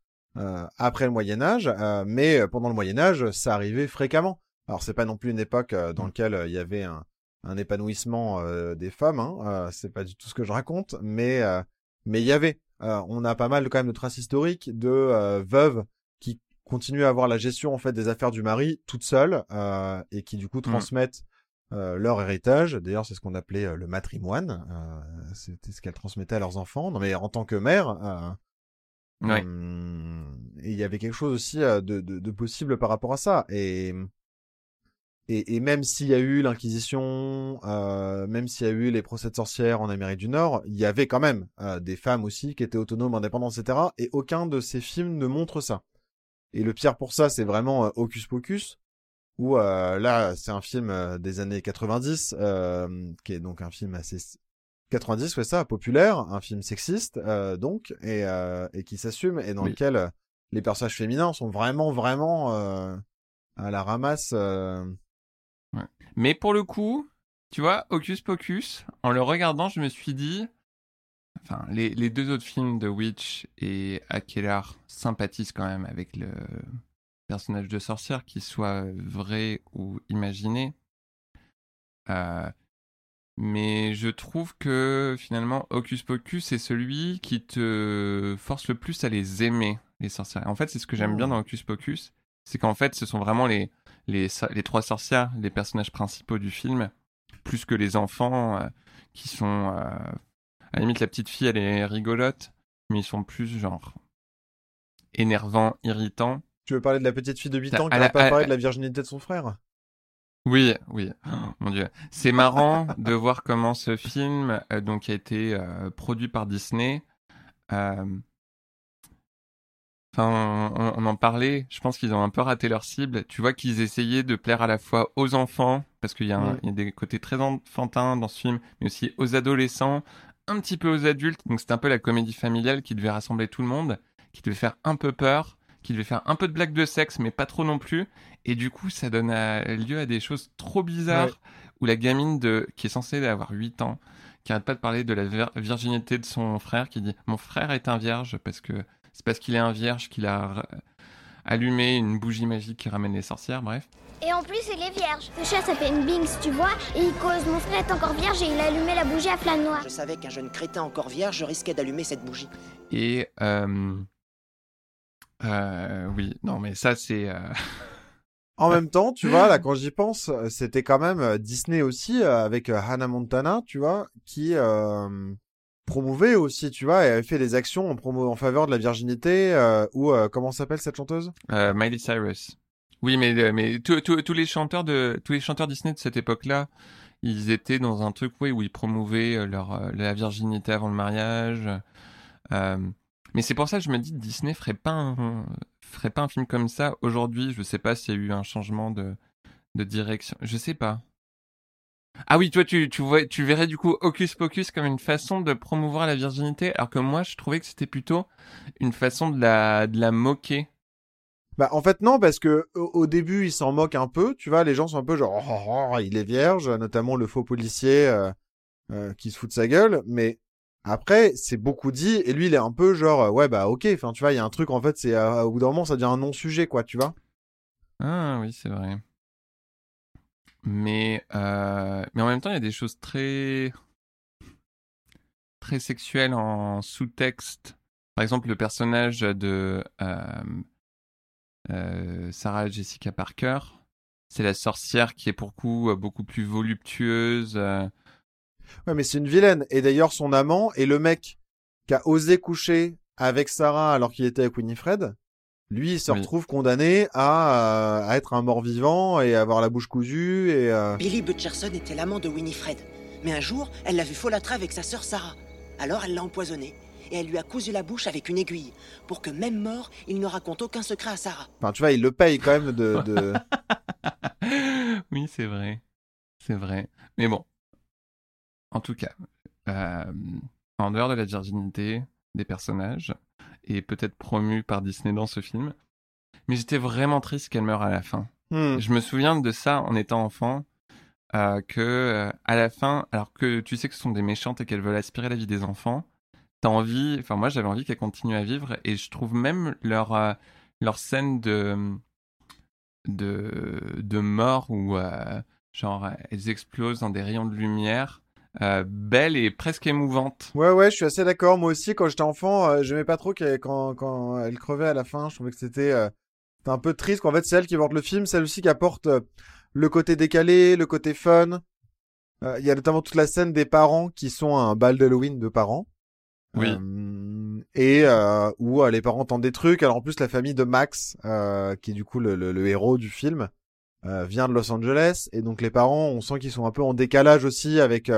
A: après le Moyen Âge, mais pendant le Moyen Âge, ça arrivait fréquemment. Alors c'est pas non plus une époque dans
B: Mm.
A: laquelle il y avait un, un épanouissement des femmes, hein, c'est pas du tout ce que je raconte, mais mais il y avait. On a pas mal quand même de traces historiques de veuves qui continuent à avoir la gestion en fait des affaires du mari toutes seules euh, et qui du coup transmettent euh, leur héritage. D'ailleurs, c'est ce qu'on appelait euh, le matrimoine. Euh, C'était ce qu'elles transmettaient à leurs enfants. Non, mais en tant que mère, euh,
B: Ouais.
A: Hum, et il y avait quelque chose aussi euh, de, de, de possible par rapport à ça. Et, et, et même s'il y a eu l'Inquisition, euh, même s'il y a eu les procès de sorcières en Amérique du Nord, il y avait quand même euh, des femmes aussi qui étaient autonomes, indépendantes, etc. Et aucun de ces films ne montre ça. Et le pire pour ça, c'est vraiment euh, Hocus Pocus, où euh, là, c'est un film euh, des années 90, euh, qui est donc un film assez 90, ouais ça, populaire, un film sexiste, euh, donc, et, euh, et qui s'assume, et dans
B: Oui.
A: lequel euh, les personnages féminins sont vraiment, vraiment à la ramasse. euh,
B: Mais pour le coup, tu vois, Hocus Pocus, en le regardant, je me suis dit, enfin, les, les deux autres films de Witch et Akelar sympathisent quand même avec le personnage de sorcière, qu'il soit vrai ou imaginé. Euh, mais je trouve que finalement, Hocus Pocus est celui qui te force le plus à les aimer, les sorcières. En fait, c'est ce que j'aime
A: Oh.
B: bien dans Hocus Pocus, c'est qu'en fait, ce sont vraiment les, les, les trois sorcières, les personnages principaux du film, plus que les enfants euh, qui sont. euh, à la limite, la petite fille, elle est rigolote, mais ils sont plus genre énervants, irritants.
A: Tu veux parler de la petite fille de 8
B: T'as-
A: ans qui n'a pas
B: à-
A: parlé de la virginité de son frère?
B: Oui, oui. Oh, mon Dieu, c'est marrant de voir comment ce film, euh, donc, a été euh, produit par Disney. euh, Enfin, on, on en parlait. Je pense qu'ils ont un peu raté leur cible. Tu vois qu'ils essayaient de plaire à la fois aux enfants, parce qu'il y, y a des côtés très enfantins dans ce film, mais aussi aux adolescents, un petit peu aux adultes. Donc c'était un peu la comédie familiale qui devait rassembler tout le monde, qui devait faire un peu peur, qui devait faire un peu de blagues de sexe, mais pas trop non plus. Et du coup, ça donne à- lieu à des choses trop bizarres,
A: Ouais.
B: où la gamine de qui est censée avoir 8 ans, qui arrête pas de parler de la vir- virginité de son frère, qui dit mon frère est un vierge parce que c'est parce qu'il est un vierge qu'il a allumé une bougie magique qui ramène les sorcières. Bref.
C: Et en plus, il est vierge. Ce chat s'appelle Binks, tu vois, et il cause mon frère est encore vierge et il a allumé la bougie à flamme noire.
E: Je savais qu'un jeune crétin encore vierge risquait d'allumer cette bougie.
B: Et euh, euh, oui, non mais ça c'est euh,
A: En même temps, tu vois, là, quand j'y pense, euh, c'était quand même euh, Disney aussi, avec Hannah Montana, tu vois, qui euh, promouvait aussi, tu vois, et avait fait des actions en, promo en faveur de la virginité, euh, ou euh, comment s'appelle cette chanteuse?
B: Euh, Miley Cyrus. Oui, mais euh, tous les chanteurs Disney de cette époque-là, ils étaient dans un truc où ils promouvaient euh, leur euh, la virginité avant le mariage. Mais c'est pour ça que je me dis Disney ferait pas un, ferait pas un film comme ça aujourd'hui. Je sais pas s'il y a eu un changement de direction. Je sais pas. Ah oui, toi tu verrais du coup Hocus Pocus comme une façon de promouvoir la virginité, alors que moi je trouvais que c'était plutôt une façon de la moquer.
A: Bah en fait non parce que au, début ils s'en moquent un peu, tu vois, les gens sont un peu genre oh, oh, oh, il est vierge, notamment le faux policier euh, euh, qui se fout de sa gueule, mais après c'est beaucoup dit et lui il est un peu genre euh, ouais bah ok, enfin tu vois il y a un truc en fait c'est au bout d'un moment ça devient un non sujet quoi, tu vois.
B: Ah oui, c'est vrai. Mais, mais en même temps, il y a des choses très, très sexuelles en sous-texte. Par exemple, le personnage de Sarah Jessica Parker, c'est la sorcière qui est pour coup euh, beaucoup plus voluptueuse. euh.
A: Ouais mais c'est une vilaine et d'ailleurs son amant est le mec qui a osé coucher avec Sarah alors qu'il était avec Winifred. Lui, il se
B: Oui.
A: retrouve condamné à, euh, à être un mort-vivant et à avoir la bouche cousue et euh,
E: Billy Butcherson était l'amant de Winifred. Mais un jour, elle l'a vu folâtrer avec sa sœur Sarah. Alors elle l'a empoisonné. Et elle lui a cousu la bouche avec une aiguille. Pour que même mort, il ne raconte aucun secret à Sarah.
A: enfin tu vois, il le paye quand même de, de...
B: oui, c'est vrai. C'est vrai. Mais bon. En tout cas, euh, en dehors de la virginité des personnages, et peut-être promu par Disney dans ce film, mais j'étais vraiment triste qu'elle meure à la fin.
A: Hmm.
B: Je me souviens de ça en étant enfant, euh, que euh, à la fin, alors que tu sais que ce sont des méchantes et qu'elles veulent aspirer la vie des enfants, t'as envie, enfin moi j'avais envie qu'elles continuent à vivre, et je trouve même leur, euh, leur scène de, de, de mort où euh, genre elles explosent dans des rayons de lumière, euh, belle et presque émouvante.
A: Ouais, ouais, je suis assez d'accord. Moi aussi, quand j'étais enfant, euh, j'aimais pas trop qu'elle- quand, quand elle crevait à la fin. Je trouvais que c'était un peu triste. qu'en fait, c'est elle qui porte le film, celle aussi qui apporte le côté décalé, le côté fun. Il y a notamment toute la scène des parents qui sont à un bal d'Halloween de parents.
B: Oui.
A: Euh, et euh, où euh, les parents tentent des trucs. Alors en plus, la famille de Max, euh, qui est du coup le, le- le héros du film, vient de Los Angeles. Et donc les parents, on sent qu'ils sont un peu en décalage aussi avec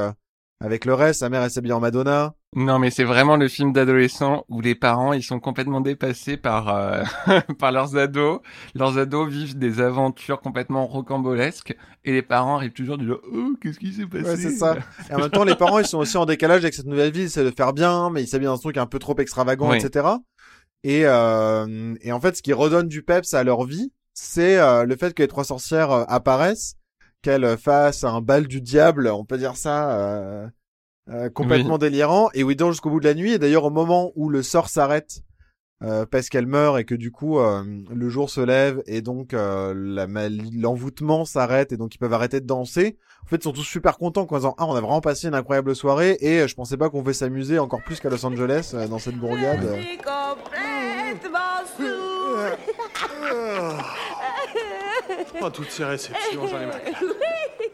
A: avec le reste. Sa mère, elle s'habille en Madonna.
B: Non, mais c'est vraiment le film d'adolescent où les parents, ils sont complètement dépassés par, euh, par leurs ados. Leurs ados vivent des aventures complètement rocambolesques et les parents arrivent toujours du genre, oh, qu'est-ce qui s'est passé?
A: Ouais, c'est ça. Et en même temps, les parents, ils sont aussi en décalage avec cette nouvelle vie, ils essaient de faire bien, mais ils s'habillent dans un truc un peu trop extravagant,
B: Oui.
A: etc. Et, euh, et en fait, ce qui redonne du peps à leur vie, c'est euh, le fait que les trois sorcières euh, apparaissent, qu'elles fassent un bal du diable, on peut dire ça, euh, complètement délirant, et oui, donc jusqu'au bout de la nuit. Et d'ailleurs, au moment où le sort s'arrête, euh, parce qu'elle meurt et que du coup euh, le jour se lève et donc euh, la mal- l'envoûtement s'arrête et donc ils peuvent arrêter de danser. En fait, ils sont tous super contents quoi, en disant ah on a vraiment passé une incroyable soirée et euh, je pensais pas qu'on pouvait s'amuser encore plus qu'à Los Angeles euh, dans cette bourgade. euh.
F: suis complètement sourd.
G: Oh, toutes ces réceptions, j'en ai marre.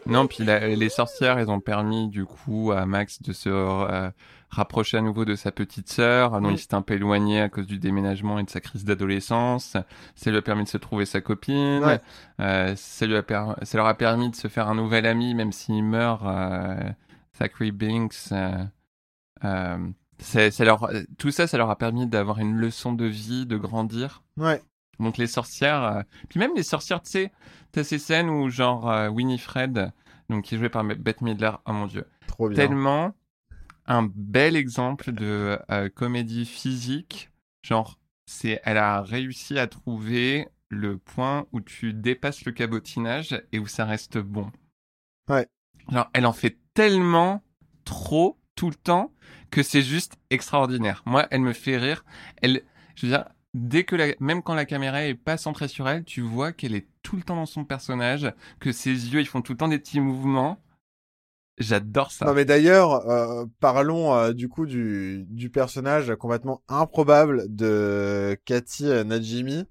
B: Non, puis la- les sorcières, elles ont permis du coup à Max de se euh, rapprocher à nouveau de sa petite sœur, dont il s'était un peu éloigné à cause du déménagement et de sa crise d'adolescence. Ça lui a permis de se trouver sa copine.
A: Ouais.
B: Euh, ça, lui a per- ça leur a permis de se faire un nouvel ami, même s'il meurt. Euh, Zachary Binks, euh, euh, c'est, ça leur, tout ça, ça leur a permis d'avoir une leçon de vie, de grandir.
A: Ouais.
B: Donc les sorcières, euh, puis même les sorcières, tu sais, t'as ces scènes où genre euh, Winifred, donc qui est jouée par Bette Midler, oh mon dieu,
A: Trop bien.
B: tellement un bel exemple de euh, comédie physique. Genre, c'est, elle a réussi à trouver le point où tu dépasses le cabotinage et où ça reste bon.
A: Ouais.
B: Genre, elle en fait tellement trop tout le temps que c'est juste extraordinaire. Moi, elle me fait rire. Elle, je veux dire, dès que la, même quand la caméra est pas centrée sur elle, tu vois qu'elle est tout le temps dans son personnage, que ses yeux, ils font tout le temps des petits mouvements. J'adore ça.
A: Non mais d'ailleurs, euh, parlons euh, du coup du, du personnage complètement improbable de Cathy euh, Najimy,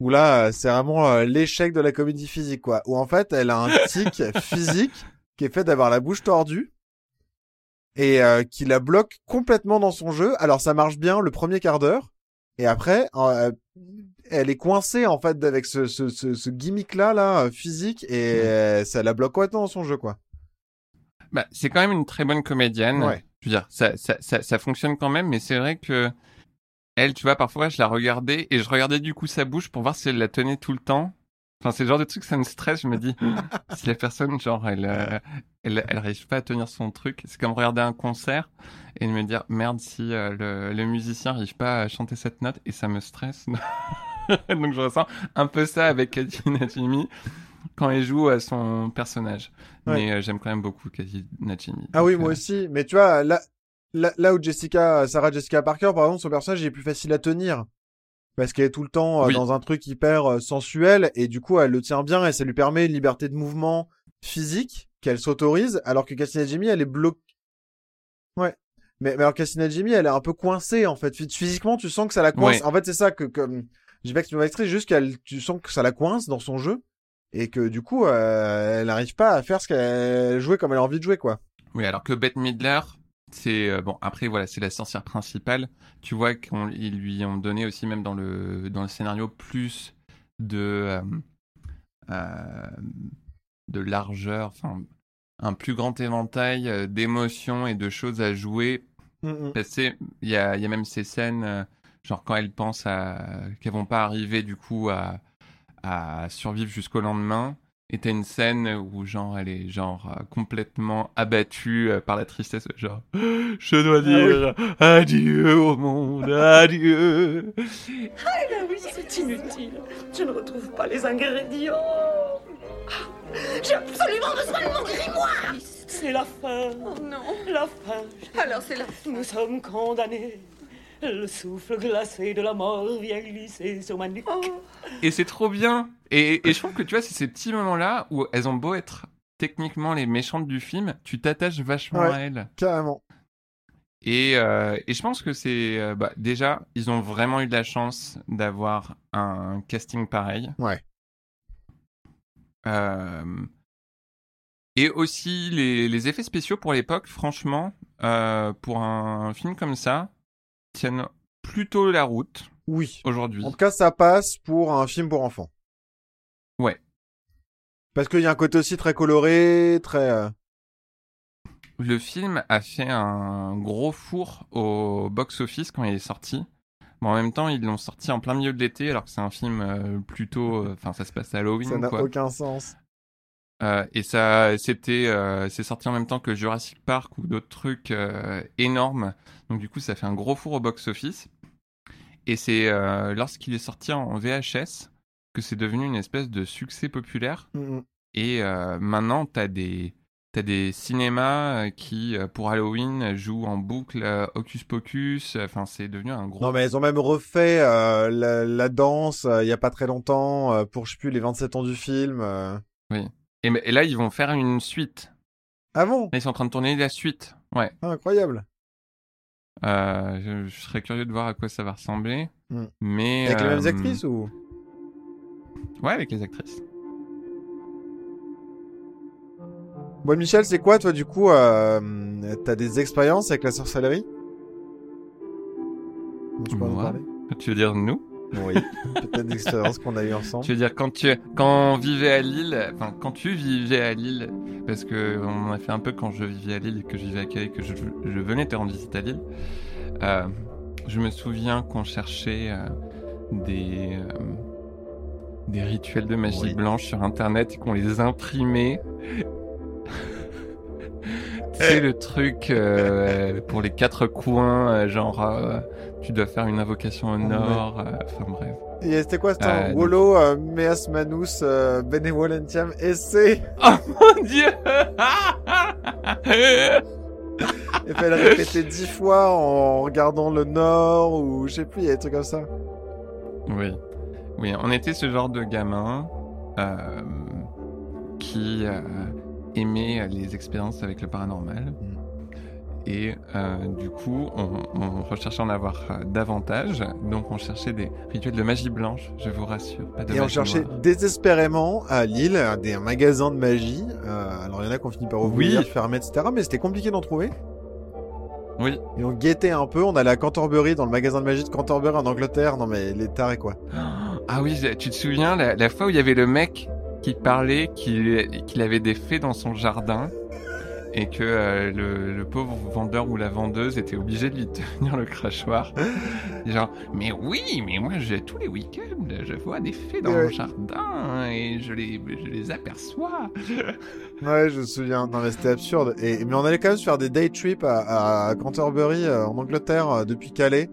A: où là, euh, c'est vraiment euh, l'échec de la comédie physique, quoi. Où en fait, elle a un tic physique qui est fait d'avoir la bouche tordue et euh, qui la bloque complètement dans son jeu. Alors ça marche bien le premier quart d'heure, et après, euh, elle est coincée en fait avec ce, ce, ce, ce gimmick là, là, euh, physique, et euh, ça la bloque complètement dans son jeu, quoi.
B: Bah, c'est quand même une très bonne comédienne.
A: Ouais.
B: Je veux dire, ça, ça, ça, ça fonctionne quand même, mais c'est vrai que elle, tu vois, parfois, je la regardais et je regardais du coup sa bouche pour voir si elle la tenait tout le temps. Enfin, c'est le genre de truc, ça me stresse. Je me dis, si la personne, genre, elle, euh, elle, elle arrive pas à tenir son truc, c'est comme regarder un concert et me dire, merde, si euh, le, le musicien arrive pas à chanter cette note et ça me stresse. Donc, je ressens un peu ça avec Cathy Najimy quand elle joue à son personnage.
A: Ouais.
B: Mais euh, j'aime quand même beaucoup Cathy Najimy.
A: Ah oui, moi
B: euh,
A: aussi. Mais tu vois, là, là, là où Jessica, Sarah Jessica Parker, par exemple, son personnage il est plus facile à tenir. Parce qu'elle est tout le temps euh,
B: Oui.
A: dans un truc hyper euh, sensuel et du coup elle le tient bien et ça lui permet une liberté de mouvement physique qu'elle s'autorise alors que Cassina Jimmy elle est bloquée. Ouais. Mais, mais alors Cassina Jimmy elle est un peu coincée en fait. Phys- Physiquement tu sens que ça la coince.
B: Ouais.
A: En fait c'est ça que comme j'ai pas que juste qu'elle tu sens que ça la coince dans son jeu et que du coup euh, elle n'arrive pas à faire ce qu'elle jouait comme elle a envie de jouer quoi.
B: Oui, alors que Bette Midler, c'est euh, bon. Après, voilà, c'est la sorcière principale. Tu vois qu'ils lui ont donné aussi, même dans le dans le scénario, plus de euh, euh, de largeur, enfin un plus grand éventail d'émotions et de choses à jouer.
A: Mm, mm.
B: Il y a il y a même ces scènes, genre quand elles pensent à qu'elles vont pas arriver du coup à à survivre jusqu'au lendemain. Et t'as une scène où genre elle est genre euh, complètement abattue euh, par la tristesse, genre je dois dire adieu au monde, adieu.
F: Ah oui, c'est inutile. Je ne retrouve pas les ingrédients.
C: J'ai absolument besoin de mon grimoire
F: C'est la fin.
H: Oh non.
F: La fin.
H: Alors c'est la
F: Nous sommes condamnés. Le souffle glacé de la mort vient glisser sur ma nuque.
H: Oh.
B: Et c'est trop bien. Et, et je trouve que tu vois, c'est ces petits moments-là où elles ont beau être techniquement les méchantes du film, tu t'attaches vachement
A: Ouais.
B: à elles.
A: Carrément.
B: Et, euh, et je pense que c'est euh, bah, déjà, ils ont vraiment eu de la chance d'avoir un casting pareil.
A: Ouais.
B: Euh, et aussi les, les effets spéciaux pour l'époque, franchement, euh, pour un, film comme ça, tiennent plutôt la route
A: Oui.
B: aujourd'hui.
A: En tout cas, ça passe pour un film pour enfants.
B: Ouais.
A: Parce qu'il y a un côté aussi très coloré, très. euh,
B: Le film a fait un gros four au box-office quand il est sorti. Mais en même temps, ils l'ont sorti en plein milieu de l'été, alors que c'est un film euh, plutôt. euh, Enfin, ça se passe à Halloween,
A: ça n'a aucun sens.
B: Euh, et ça, c'était, euh, c'est sorti en même temps que Jurassic Park ou d'autres trucs euh, énormes. Donc du coup, ça fait un gros four au box-office. Et c'est euh, lorsqu'il est sorti en VHS que c'est devenu une espèce de succès populaire.
A: Mm, mm.
B: Et euh, maintenant, t'as des t'as des cinémas euh, qui, pour Halloween, jouent en boucle euh, Hocus Pocus. Enfin, c'est devenu un gros.
A: Non, mais elles ont même refait la, la danse il y a pas très longtemps pour, je sais plus, les 27 ans du film. euh.
B: Et, et là, ils vont faire une suite.
A: Ah bon?
B: Là, ils sont en train de tourner la suite. Ouais.
A: Ah, Incroyable.
B: Euh, je, je serais curieux de voir à quoi ça va ressembler.
A: Hmm.
B: Mais
A: Avec les mêmes
B: euh,
A: actrices ou?
B: Ouais, avec les actrices.
A: Bon, Michel, c'est quoi, toi, du coup euh, T'as des expériences avec la sorcellerie?
B: Moi Tu veux dire nous?
A: Oui, peut-être des expériences qu'on a eues ensemble.
B: Tu veux dire quand tu quand on vivait à Lille, enfin quand tu vivais à Lille, parce que on en a fait un peu quand je vivais à Lille et que je vivais à Calais, que je, je venais te rendre visite à Lille. Euh, je me souviens qu'on cherchait euh, des euh, des rituels de magie
A: Oui.
B: blanche sur internet et qu'on les imprimait. C'est le truc euh, pour les quatre coins, euh, genre euh, tu dois faire une invocation au nord, enfin bref.
A: Et c'était quoi C'était un Wolo, Meas Manus, Benevolentiam Essay.
B: Oh mon dieu
A: Il fallait le répéter dix fois en regardant le nord ou je sais plus, il y a des trucs comme ça.
B: Oui, oui, on était ce genre de gamin euh, qui euh, aimait les expériences avec le paranormal.
A: Mm.
B: Et euh, du coup, on, on recherchait en avoir euh, davantage. Donc, on cherchait des rituels de magie blanche, je vous rassure. Pas de
A: Et on cherchait
B: noire.
A: désespérément à Lille des magasins de magie. Euh, alors il y en a qui ont fini par ouvrir,
B: Oui.
A: fermer, etc. Mais c'était compliqué d'en trouver.
B: Oui.
A: Et on guettait un peu. On allait à Canterbury, dans le magasin de magie de Canterbury en Angleterre. Non mais les tarés quoi.
B: Ah oui, tu te souviens la, la fois où il y avait le mec qui parlait qu'il avait des fées dans son jardin et que euh, le, le pauvre vendeur ou la vendeuse était obligé de lui tenir le crachoir. Genre, mais oui, mais moi tous les week-ends, je vois des fées dans
A: Ouais.
B: mon jardin et je les, je les aperçois.
A: Ouais, je me souviens. Non mais c'était absurde. Et mais on allait quand même se faire des day trips à, à Canterbury euh, en Angleterre euh, depuis Calais.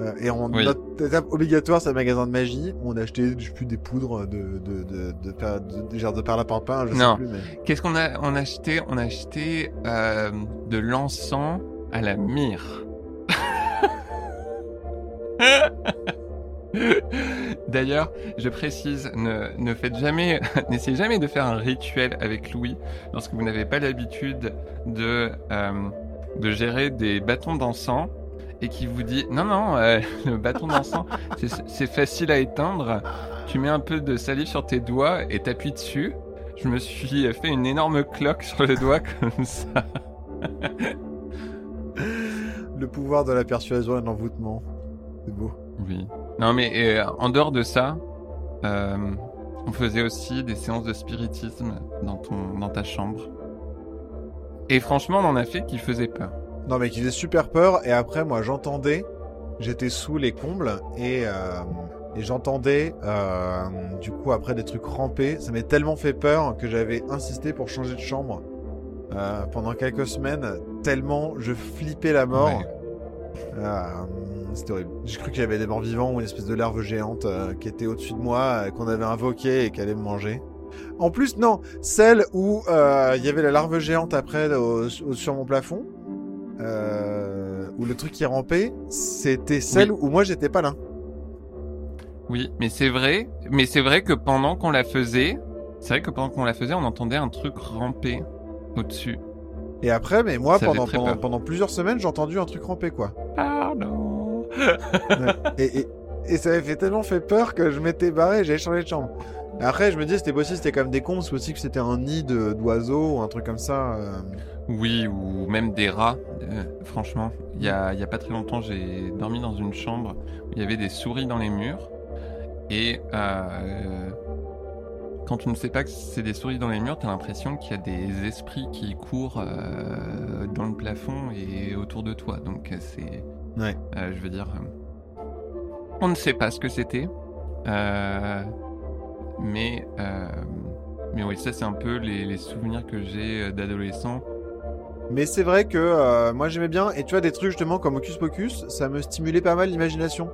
A: Euh, et on,
B: Oui.
A: notre étape obligatoire, c'est le magasin de magie. On achetait, je sais plus, des poudres de de de de, de, de, de perlimpinpin, je
B: Non.
A: sais plus. Mais...
B: Qu'est-ce qu'on a, on a acheté On a acheté euh, de l'encens à la myrrhe. D'ailleurs, je précise, ne, ne faites jamais, n'essayez jamais de faire un rituel avec Louis lorsque vous n'avez pas l'habitude de, euh, de gérer des bâtons d'encens et qui vous dit non non euh, le bâton d'encens c'est- facile à éteindre tu mets un peu de salive sur tes doigts et t'appuies dessus je me suis fait une énorme cloque sur le doigt comme ça
A: Le pouvoir de la persuasion et de l'envoûtement. C'est beau.
B: Oui. Non, mais euh, en dehors de ça, euh, on faisait aussi des séances de spiritisme dans, ton, dans ta chambre. Et franchement, on en a fait qui faisaient peur.
A: Non, mais qui faisait super peur. Et après, moi, j'entendais. J'étais sous les combles et, euh, et j'entendais, euh, du coup, après des trucs rampés. Ça m'a tellement fait peur que j'avais insisté pour changer de chambre euh, pendant quelques semaines. Tellement je flippais la mort.
B: Ouais.
A: Euh, C'était horrible. J'ai cru qu'il y avait des morts vivants ou une espèce de larve géante euh, qui était au-dessus de moi, euh, qu'on avait invoquée et qui allait me manger. En plus, non, celle où euh, il y avait la larve géante après au- au- sur mon plafond, euh, où le truc qui rampait, c'était celle où moi j'étais pas là.
B: Oui, mais c'est vrai. Mais c'est vrai que pendant qu'on la faisait, c'est vrai que pendant qu'on la faisait, on entendait un truc ramper au-dessus.
A: Et après, mais moi,
B: Ça
A: pendant, pendant, plusieurs semaines, j'ai entendu un truc ramper, quoi.
B: Pardon.
A: Ouais. et, et, et ça m'avait fait tellement fait peur que je m'étais barré, j'avais changé de chambre. Après, je me dis, c'était possible, c'était quand même des cons, c'est aussi que c'était un nid d'oiseaux ou un truc comme ça. euh.
B: Oui, ou même des rats. Euh, franchement, il y a, il y a pas très longtemps, j'ai dormi dans une chambre où il y avait des souris dans les murs. Et euh, quand tu ne sais pas que c'est des souris dans les murs, tu as l'impression qu'il y a des esprits qui courent euh, dans le plafond et autour de toi. Donc euh, c'est...
A: Ouais.
B: euh, je veux dire... euh, on ne sait pas ce que c'était. Euh, mais... euh, mais oui, ça c'est un peu les, les souvenirs que j'ai euh, d'adolescent.
A: Mais c'est vrai que euh, moi j'aimais bien, et tu vois, des trucs justement comme Hocus Pocus, ça me stimulait pas mal l'imagination.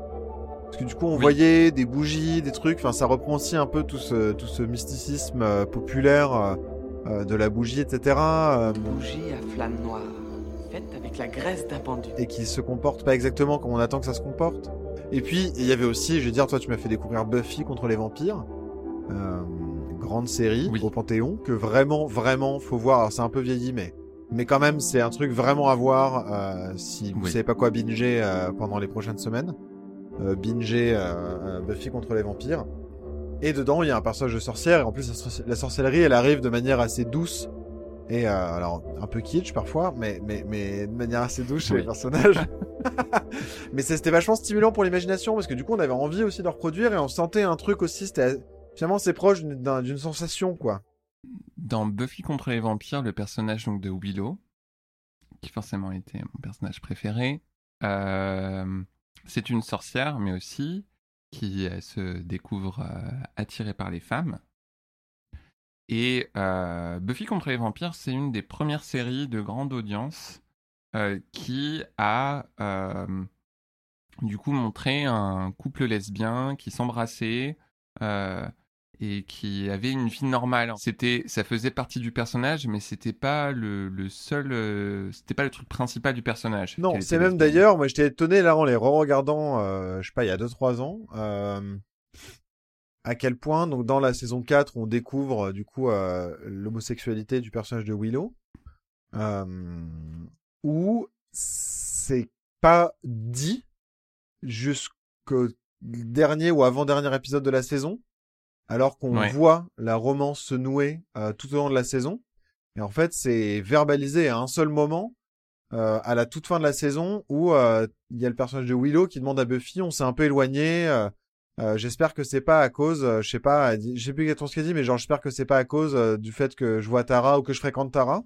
A: Parce que du coup, on
B: Oui.
A: voyait des bougies, des trucs, enfin, ça reprend aussi un peu tout ce, tout ce mysticisme euh, populaire de la bougie, etc. euh,
H: Bougie à flamme noire, faite avec la graisse d'un pendu.
A: et qui se comporte pas exactement comme on attend que ça se comporte. Et puis, il y avait aussi, je veux dire, toi, tu m'as fait découvrir Buffy contre les vampires. Euh, grande série
B: Oui.
A: au Panthéon que vraiment, vraiment, faut voir. C'est un peu vieilli, mais, mais quand même, c'est un truc vraiment à voir euh, si vous
B: Oui.
A: savez pas quoi binger euh, pendant les prochaines semaines. Binger Buffy contre les vampires. Et dedans, il y a un personnage de sorcière. Et en plus, la, sorcellerie, elle arrive de manière assez douce Et euh, alors, un peu kitsch parfois, mais, mais, mais de manière assez douce chez
B: Oui.
A: les personnages. mais c'était vachement stimulant pour l'imagination, parce que du coup, on avait envie aussi de reproduire et on sentait un truc aussi. C'était finalement c'est proche d'une d'un- d'une sensation, quoi.
B: Dans Buffy contre les vampires, le personnage donc de Willow, qui forcément était mon personnage préféré, euh, c'est une sorcière, mais aussi qui euh, se découvre euh, attirée par les femmes. Et Buffy contre les vampires, c'est une des premières séries de grande audience qui a du coup montré un couple lesbien qui s'embrassait. Et qui avait une vie normale. C'était, ça faisait partie du personnage, mais c'était pas le, le seul, euh, c'était pas le truc principal du personnage.
A: Non, c'est même d'ailleurs, moi j'étais étonné là en les re-regardant, euh, je sais pas, il y a 2-3 ans, euh, à quel point, donc dans la saison 4, on découvre euh, du coup l'homosexualité du personnage de Willow, où c'est pas dit jusqu'au dernier ou avant-dernier épisode de la saison, alors qu'on
B: Ouais.
A: voit la romance se nouer euh, tout au long de la saison. Et en fait, c'est verbalisé à un seul moment, euh, à la toute fin de la saison, où euh, il y a le personnage de Willow qui demande à Buffy, on s'est un peu éloigné. j'espère que c'est pas à cause, je sais pas, je sais plus exactement ce qu'elle dit, mais genre j'espère que c'est pas à cause du fait que je vois Tara ou que je fréquente Tara.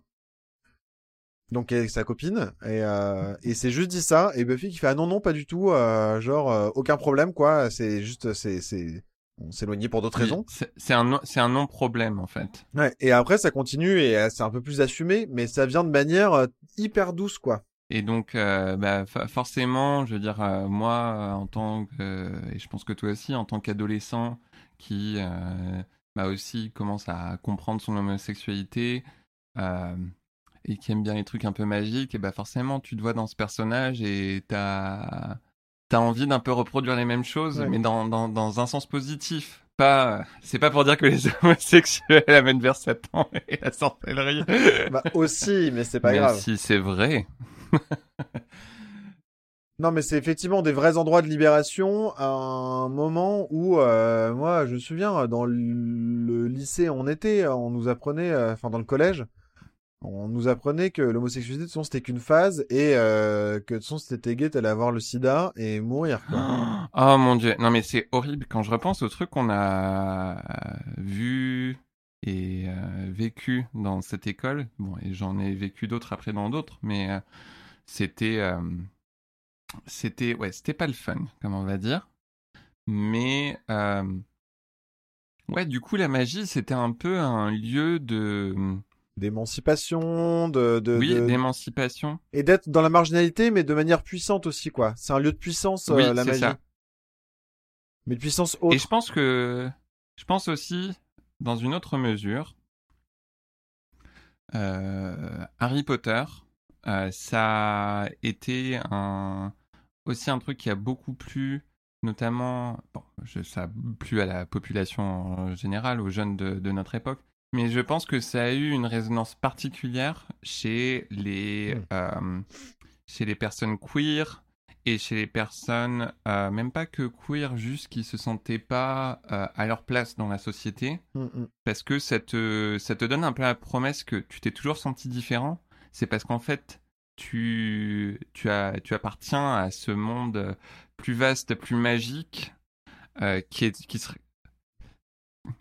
A: Donc avec sa copine et, euh, et c'est juste dit ça et Buffy qui fait ah non non pas du tout euh, genre euh, aucun problème quoi c'est juste c'est c'est on s'éloignait pour d'autres raisons
B: c'est- un, c'est un non-problème en fait.
A: ouais et après ça continue et euh, c'est un peu plus assumé mais ça vient de manière euh, hyper douce quoi
B: Et donc, euh, bah, forcément, je veux dire, euh, moi, en tant que, et je pense que toi aussi, en tant qu'adolescent, qui bah, aussi commence à comprendre son homosexualité et qui aime bien les trucs un peu magiques, et bah forcément, tu te vois dans ce personnage et t'as as envie d'un peu reproduire les mêmes choses,
A: Ouais.
B: mais dans, dans, dans un sens positif. Pas, c'est pas pour dire que les homosexuels amènent vers Satan et la sorcellerie.
A: bah aussi mais c'est pas grave
B: si c'est vrai.
A: Non, mais c'est effectivement des vrais endroits de libération à un moment où, euh, moi, je me souviens, dans le le lycée, on était, on nous apprenait, euh, enfin dans le collège, on nous apprenait que l'homosexualité, de façon, c'était qu'une phase et euh, que de si t'étais gay, t'allais avoir le sida et mourir, quoi.
B: Oh mon dieu, non mais c'est horrible quand je repense au truc qu'on a vu et euh, vécu dans cette école. Bon, et j'en ai vécu d'autres après dans d'autres, mais euh, c'était euh, c'était ouais, c'était pas le fun, comme on va dire. Mais euh, ouais, du coup la magie, c'était un peu un lieu de
A: D'émancipation, de, de,
B: oui,
A: de-
B: d'émancipation.
A: et d'être dans la marginalité, mais de manière puissante aussi, quoi. C'est un lieu de puissance, euh,
B: Oui,
A: la
B: c'est
A: magie.
B: ça.
A: Mais de puissance
B: Et
A: haute.
B: je pense que, je pense aussi, dans une autre mesure, euh, Harry Potter, euh, ça a été un, aussi un truc qui a beaucoup plu, notamment, bon, je, ça a plu à la population en général, aux jeunes de, de notre époque, mais je pense que ça a eu une résonance particulière chez les,
A: Mm.
B: euh, chez les personnes queer, et chez les personnes, euh, même pas que queer, juste qui se sentaient pas euh, à leur place dans la société,
A: Mm, mm.
B: parce que ça te, ça te donne un peu la promesse que tu t'es toujours senti différent. C'est parce qu'en fait, tu, tu, as, tu appartiens à ce monde plus vaste, plus magique, qui, est, qui serait...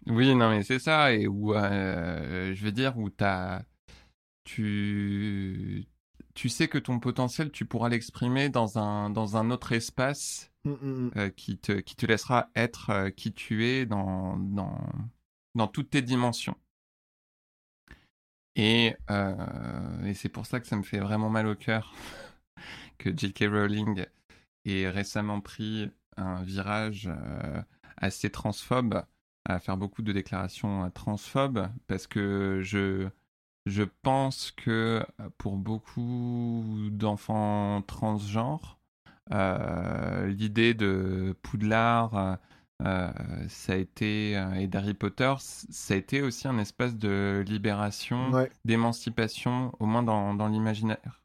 B: Oui, non, mais c'est ça, et où, euh, je veux dire, où t'as... Tu, tu sais que ton potentiel, tu pourras l'exprimer dans un, dans un autre espace
A: Mm, mm, mm.
B: euh, qui, te, qui te laissera être euh, qui tu es dans, dans, dans toutes tes dimensions. Et, euh, et c'est pour ça que ça me fait vraiment mal au cœur que J.K. Rowling ait récemment pris un virage euh, assez transphobe, à faire beaucoup de déclarations euh, transphobes, parce que je, je pense que euh, pour beaucoup d'enfants transgenres, euh, l'idée de Poudlard, euh, ça a été, et d'Harry Potter, ça a été aussi un espace de libération,
A: Ouais.
B: d'émancipation, au moins dans, dans l'imaginaire.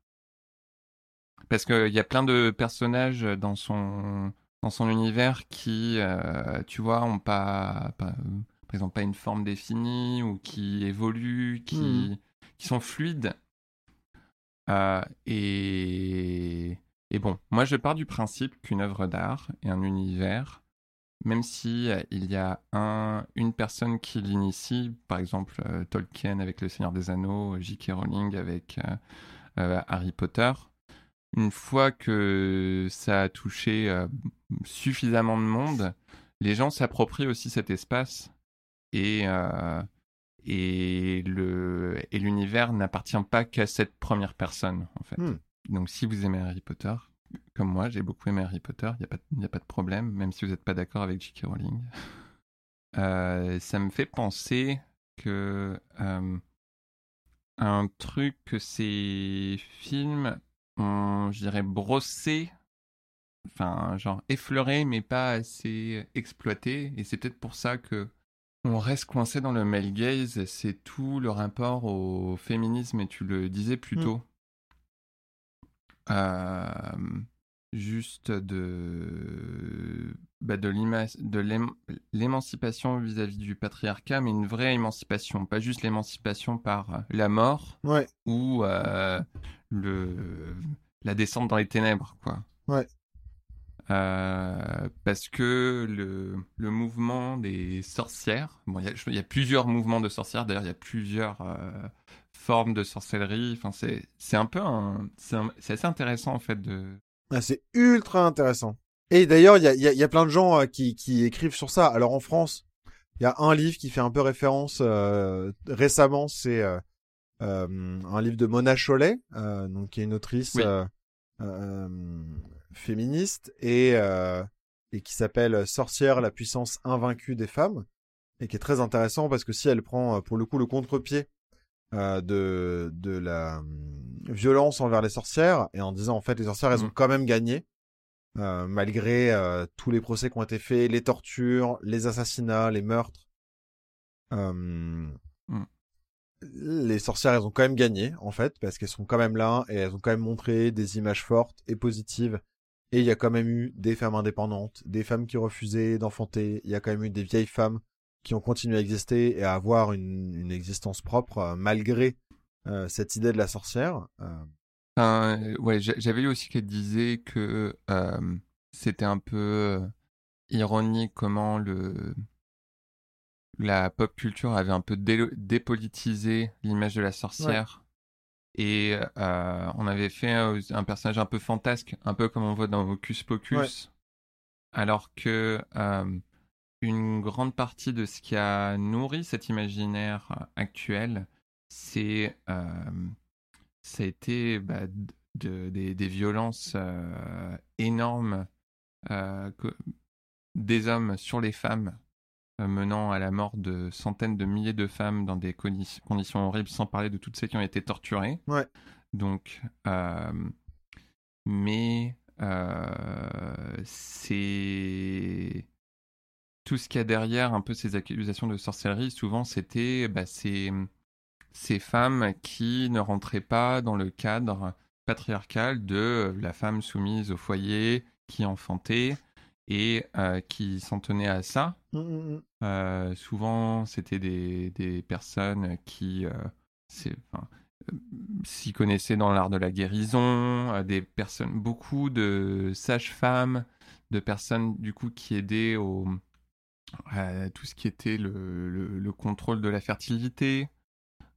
B: Parce qu'il y a plein de personnages dans son, dans son univers qui, euh, tu vois, ont pas, pas, par exemple, pas une forme définie ou qui évoluent, qui, qui sont fluides. Euh, et, et bon, moi je pars du principe qu'une œuvre d'art et un univers, même si euh, il y a un, une personne qui l'initie, par exemple euh, Tolkien avec Le Seigneur des Anneaux, J.K. Rowling avec euh, euh, Harry Potter, une fois que ça a touché euh, suffisamment de monde, les gens s'approprient aussi cet espace et, euh, et l'univers n'appartient pas qu'à cette première personne en fait.
A: Hmm.
B: Donc si vous aimez Harry Potter, comme moi, j'ai beaucoup aimé Harry Potter, il n'y a, pas de- y a pas de problème, même si vous n'êtes pas d'accord avec J.K. Rowling. Euh, ça me fait penser que euh, un truc que ces films ont, je dirais, brossé, enfin, genre effleuré, mais pas assez exploité, et c'est peut-être pour ça que on reste coincé dans le male gaze, c'est tout le rapport au féminisme, et tu le disais plus
A: Mm.
B: tôt. Euh, juste de, bah de l'émancipation vis-à-vis du patriarcat, mais une vraie émancipation, pas juste l'émancipation par la mort
A: Ouais.
B: ou euh, le, la descente dans les ténèbres, quoi.
A: Ouais.
B: Euh, parce que le, le mouvement des sorcières, bon, il y a- il y, a plusieurs mouvements de sorcières, d'ailleurs, il y a plusieurs euh, formes de sorcellerie. Enfin, c'est c'est un peu un, c'est un- c'est assez intéressant en fait de.
A: Ah, c'est ultra intéressant. Et d'ailleurs, il y a, y, a, y a plein de gens euh, qui, qui écrivent sur ça. Alors en France, il y a un livre qui fait un peu référence récemment, c'est un livre de Mona Chollet, euh, donc qui est une autrice
B: Oui.
A: euh, euh, féministe et euh, et qui s'appelle Sorcière, la puissance invaincue des femmes, et qui est très intéressant parce que si elle prend euh, pour le coup le contre-pied euh, de de la euh, violence envers les sorcières et en disant en fait les sorcières elles
B: Mm.
A: ont quand même gagné euh, malgré euh, tous les procès qui ont été faits, les tortures, les assassinats, les meurtres. Les sorcières, elles ont quand même gagné, en fait, parce qu'elles sont quand même là et elles ont quand même montré des images fortes et positives. Et il y a quand même eu des femmes indépendantes, des femmes qui refusaient d'enfanter. Il y a quand même eu des vieilles femmes qui ont continué à exister et à avoir une, existence propre euh, malgré euh, cette idée de la sorcière. Euh,
B: ouais, j'a- j'avais lu aussi qu'elle disait que c'était un peu ironique comment le la pop culture avait un peu dé- dépolitisé l'image de la sorcière. Et euh, on avait fait un, un personnage un peu fantasque, un peu comme on voit dans Hocus Pocus. Alors que euh, une grande partie de ce qui a nourri cet imaginaire actuel, c'est euh, ça a été bah, de- des, des violences énormes des hommes sur les femmes, menant à la mort de centaines de milliers de femmes dans des condi- conditions horribles, sans parler de toutes celles qui ont été torturées.
A: Ouais.
B: Donc, euh, mais euh, c'est tout ce qu'il y a derrière un peu ces accusations de sorcellerie. Souvent, c'était bah, ces, ces femmes qui ne rentraient pas dans le cadre patriarcal de la femme soumise au foyer, qui enfantait et euh, qui s'en tenait à ça.
A: mm, mm, mm.
B: Euh, souvent, c'était des, des personnes qui euh, enfin, s'y connaissaient dans l'art de la guérison, des personnes, beaucoup de sages-femmes, de personnes du coup qui aidaient au à tout ce qui était le, le- le contrôle de la fertilité.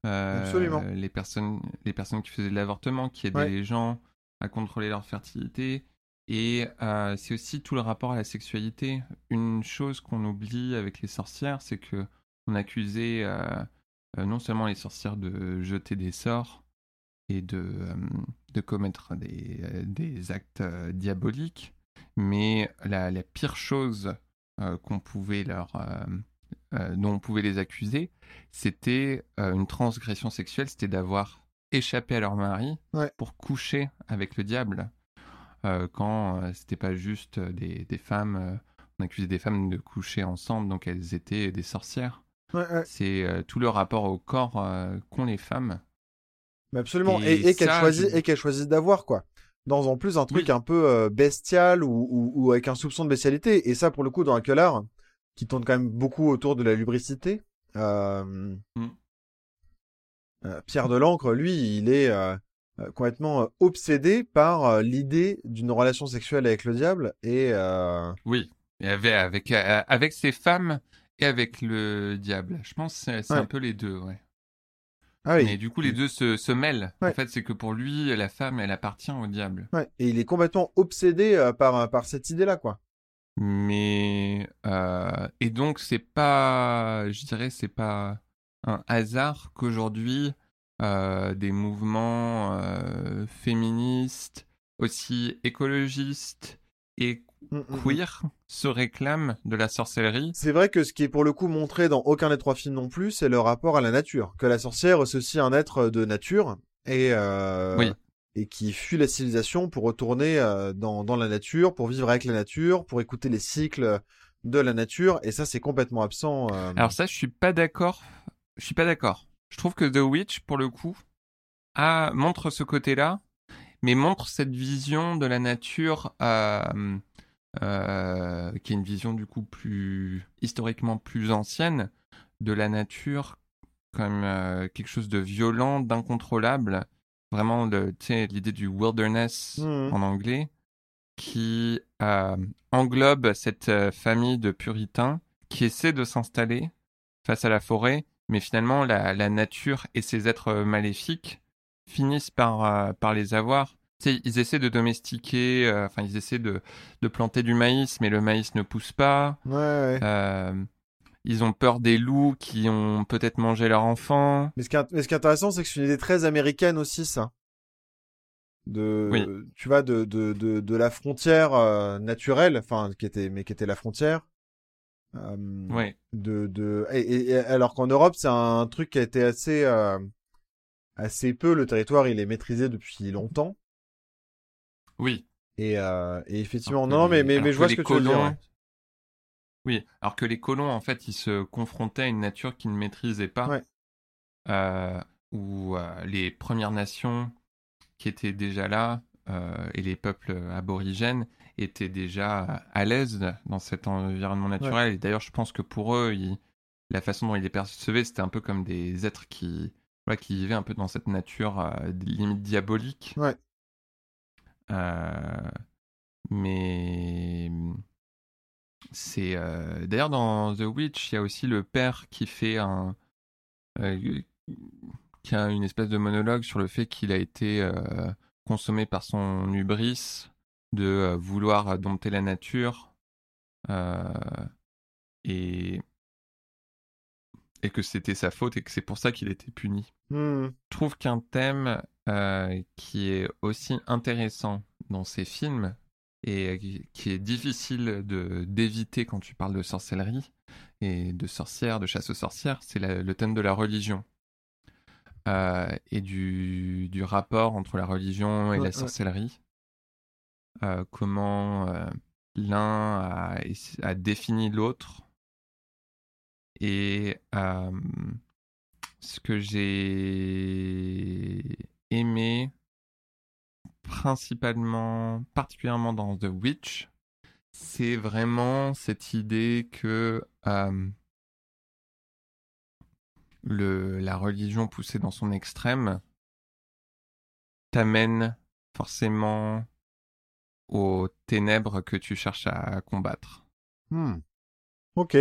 A: Absolument.
B: Les personnes, les personnes qui faisaient de l'avortement, qui aidaient
A: Ouais.
B: les gens à contrôler leur fertilité. Et euh, c'est aussi tout le rapport à la sexualité. Une chose qu'on oublie avec les sorcières, c'est que on accusait euh, euh, non seulement les sorcières de jeter des sorts et de, euh, de commettre des, des actes diaboliques, mais la, la pire chose qu'on pouvait leur, dont on pouvait les accuser, c'était une transgression sexuelle, c'était d'avoir échappé à leur mari
A: Ouais.
B: pour coucher avec le diable. Euh, quand euh, c'était pas juste des, des femmes, euh, on accusait des femmes de coucher ensemble, donc elles étaient des sorcières.
A: Ouais, ouais.
B: C'est euh, tout le rapport au corps euh, qu'ont les femmes.
A: Mais absolument.
B: Et
A: Et, et qu'elle
B: ça,
A: choisit,
B: je-
A: et qu'elle choisit d'avoir, quoi. Dans en plus un truc un peu euh, bestial ou, ou, ou avec un soupçon de bestialité. Et ça, pour le coup, dans Aquelar, qui tourne quand même beaucoup autour de la lubricité. Euh...
B: Mm.
A: Euh, Pierre de l'Ancre, lui, il est euh, complètement euh, obsédé par euh, l'idée d'une relation sexuelle avec le diable et
B: Oui, et avec, avec, avec ses femmes et avec le diable. Je pense que c'est
A: Ouais.
B: un peu les deux, ouais.
A: ah oui,
B: Mais du coup, les deux se, se mêlent.
A: Ouais.
B: En fait, c'est que pour lui, la femme, elle appartient au diable.
A: ouais. et il est complètement obsédé euh, par par cette idée-là, quoi.
B: Mais euh, et donc c'est pas, je dirais, c'est pas un hasard qu'aujourd'hui des mouvements euh, féministes, aussi écologistes et
A: Mm, mm, mm.
B: queer se réclament de la sorcellerie.
A: C'est vrai que ce qui est pour le coup montré dans aucun des trois films non plus, c'est le rapport à la nature. Que la sorcière, aussi un être de nature et euh,
B: Oui.
A: et qui fuit la civilisation pour retourner euh, dans dans la nature, pour vivre avec la nature, pour écouter les cycles de la nature. Et ça, c'est complètement absent. euh,
B: Alors ça, je suis pas d'accord. Je suis pas d'accord. Je trouve que The Witch, pour le coup, a, montre ce côté-là, mais montre cette vision de la nature euh, euh, qui est une vision du coup plus historiquement plus ancienne de la nature comme euh, quelque chose de violent, d'incontrôlable. Vraiment, l'idée du wilderness
A: Mhm.
B: en anglais, qui englobe cette famille de puritains qui essaie de s'installer face à la forêt, mais finalement la, la nature et ses êtres euh, maléfiques finissent par, euh, par les avoir. Ils essaient de domestiquer, euh, enfin ils essaient de, de planter du maïs, mais le maïs ne pousse pas.
A: Ouais, ouais.
B: Ils ont peur des loups qui ont peut-être mangé leur enfant.
A: Mais ce qui est, mais ce qui est intéressant, c'est que c'est une idée très américaine aussi, ça. De,
B: Oui.
A: tu vois, de, de, de, de la frontière euh, naturelle, enfin, qui était, mais qui était la frontière. Euh,
B: Ouais.
A: De, de, et, alors qu'en Europe, c'est un truc qui a été assez, euh, assez peu. Le territoire, il est maîtrisé depuis longtemps.
B: Oui.
A: Et, euh, et effectivement,
B: Alors
A: non, mais, mais, mais je vois ce
B: les
A: que tu veux dire.
B: colons-. Oui, alors que les colons, en fait, ils se confrontaient à une nature qu'ils ne maîtrisaient pas.
A: Ouais.
B: Euh, où les Premières Nations qui étaient déjà là et les peuples aborigènes étaient déjà à l'aise dans cet environnement naturel. Et d'ailleurs, je pense que pour eux, ils- la façon dont ils les percevaient, c'était un peu comme des êtres qui, voilà, qui vivaient un peu dans cette nature euh, limite diabolique.
A: Ouais.
B: Euh, mais c'est euh, d'ailleurs dans The Witch, il y a aussi le père qui fait un euh, qui a une espèce de monologue sur le fait qu'il a été consommé par son hubris de euh, vouloir dompter la nature euh, et et que c'était sa faute et que c'est pour ça qu'il était puni.
A: Hmm.
B: Je trouve qu'un thème euh, qui est aussi intéressant dans ces films et qui- est difficile de d'éviter quand tu parles de sorcellerie et de sorcières, de chasse aux sorcières, c'est le thème de la religion Euh, et du, du rapport entre la religion et
A: Ouais,
B: la sorcellerie. Euh, comment euh, l'un a, défini l'autre. Et euh, ce que j'ai aimé principalement, particulièrement dans The Witch, c'est vraiment cette idée que la religion poussée dans son extrême t'amène forcément aux ténèbres que tu cherches à combattre.
A: Hmm. Ok.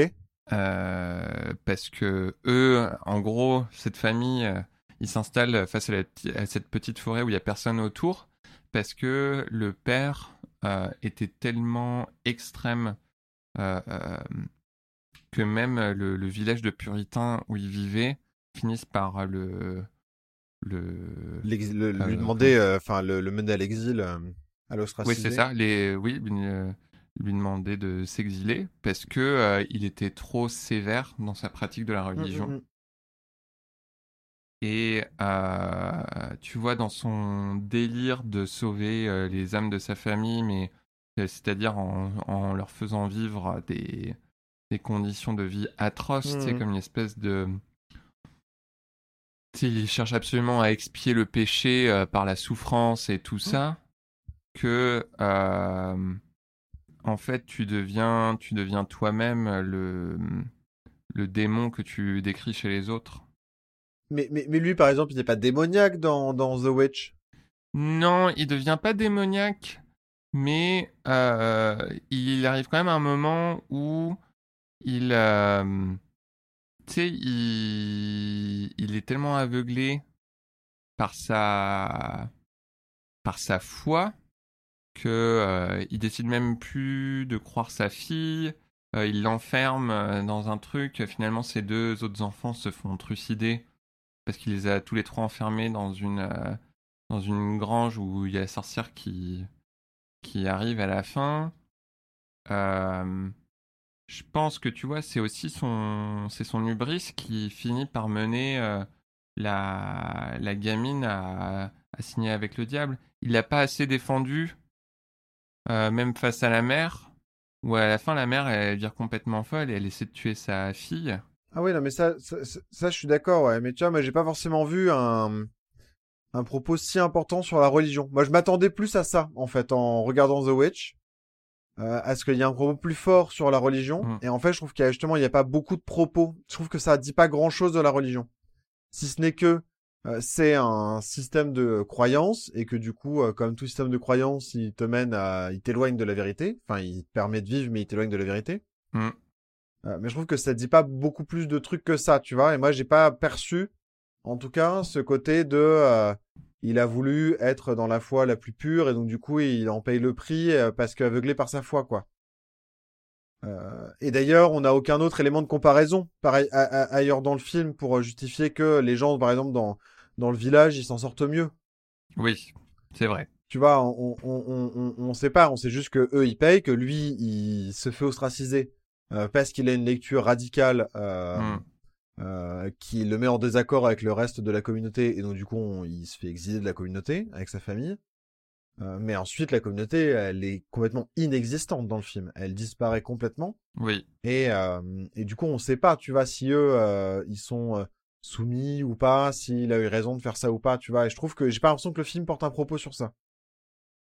B: Euh, parce que eux, en gros, cette famille, euh, ils s'installent face à, la p'ti- à cette petite forêt où il y a personne autour, parce que le père euh, était tellement extrême euh, que même le, le village de puritains où ils vivaient finissent par le le
A: le- lui demander, enfin, le, le mener à l'exil,
B: oui, c'est ça. Les, oui, lui, euh, lui demander de s'exiler parce que euh, il était trop sévère dans sa pratique de la
A: Mm,
B: religion.
A: mm, mm.
B: Et euh, tu vois, dans son délire de sauver euh, les âmes de sa famille, mais c'est-à-dire en, en leur faisant vivre des, des conditions de vie atroces, c'est comme une espèce de. Il cherche absolument à expier le péché par la souffrance et tout ça, que euh, en fait tu deviens, tu deviens toi-même le, le démon que tu décris chez les autres.
A: Mais, mais, mais lui, par exemple, il n'est pas démoniaque dans, dans The Witch?
B: Non, il devient pas démoniaque, mais euh, il arrive quand même un moment où il, euh, tu sais, il, il est tellement aveuglé par sa, par sa foi que euh, il décide même plus de croire sa fille. Euh, il l'enferme euh, dans un truc. Finalement, ses deux autres enfants se font trucider parce qu'il les a tous les trois enfermés dans une dans une grange où il y a la sorcière qui qui arrive à la fin. Je pense que tu vois, c'est aussi son c'est son hubris qui finit par mener la la gamine à, à signer avec le diable. Il l'a pas assez défendu, euh, même face à la mère. Où à la fin, la mère, elle vire complètement folle et elle essaie de tuer sa fille.
A: Ah oui, non, mais ça, ça, ça, ça, je suis d'accord, ouais. Mais tu vois, moi, j'ai pas forcément vu un, un propos si important sur la religion. Moi, je m'attendais plus à ça, en fait, en regardant The Witch. Euh, à ce qu'il y ait un propos plus fort sur la religion.
B: Mm.
A: Et en fait, je trouve qu'il y a justement, il n'y a pas beaucoup de propos. Je trouve que ça dit pas grand chose de la religion. Si ce n'est que c'est un système de croyance et que du coup, euh, comme tout système de croyance, il te mène à, il t'éloigne de la vérité. Enfin, il te permet de vivre, mais il t'éloigne de la vérité.
B: Mm.
A: Euh, mais je trouve que ça dit pas beaucoup plus de trucs que ça, tu vois. Et moi, j'ai pas perçu, en tout cas, ce côté de, euh, il a voulu être dans la foi la plus pure et donc du coup, il en paye le prix euh, parce qu'aveuglé par sa foi, quoi. Euh, et d'ailleurs, on n'a aucun autre élément de comparaison, pareil, a- a- ailleurs dans le film, pour euh, justifier que les gens, par exemple, dans dans le village, ils s'en sortent mieux.
B: Oui, c'est vrai.
A: Tu vois, on, on, on, on, sait pas, on sait juste que eux ils payent, que lui il se fait ostraciser euh, parce qu'il a une lecture radicale euh,
B: Mm.
A: euh, qui le met en désaccord avec le reste de la communauté et donc du coup il se fait exiler de la communauté avec sa famille. Mais ensuite la communauté elle est complètement inexistante dans le film, elle disparaît complètement
B: Oui.
A: et et du coup on sait pas, tu vois, si eux ils sont soumis ou pas, s'il a eu raison de faire ça ou pas, tu vois. Et je trouve que j'ai pas l'impression que le film porte un propos sur ça.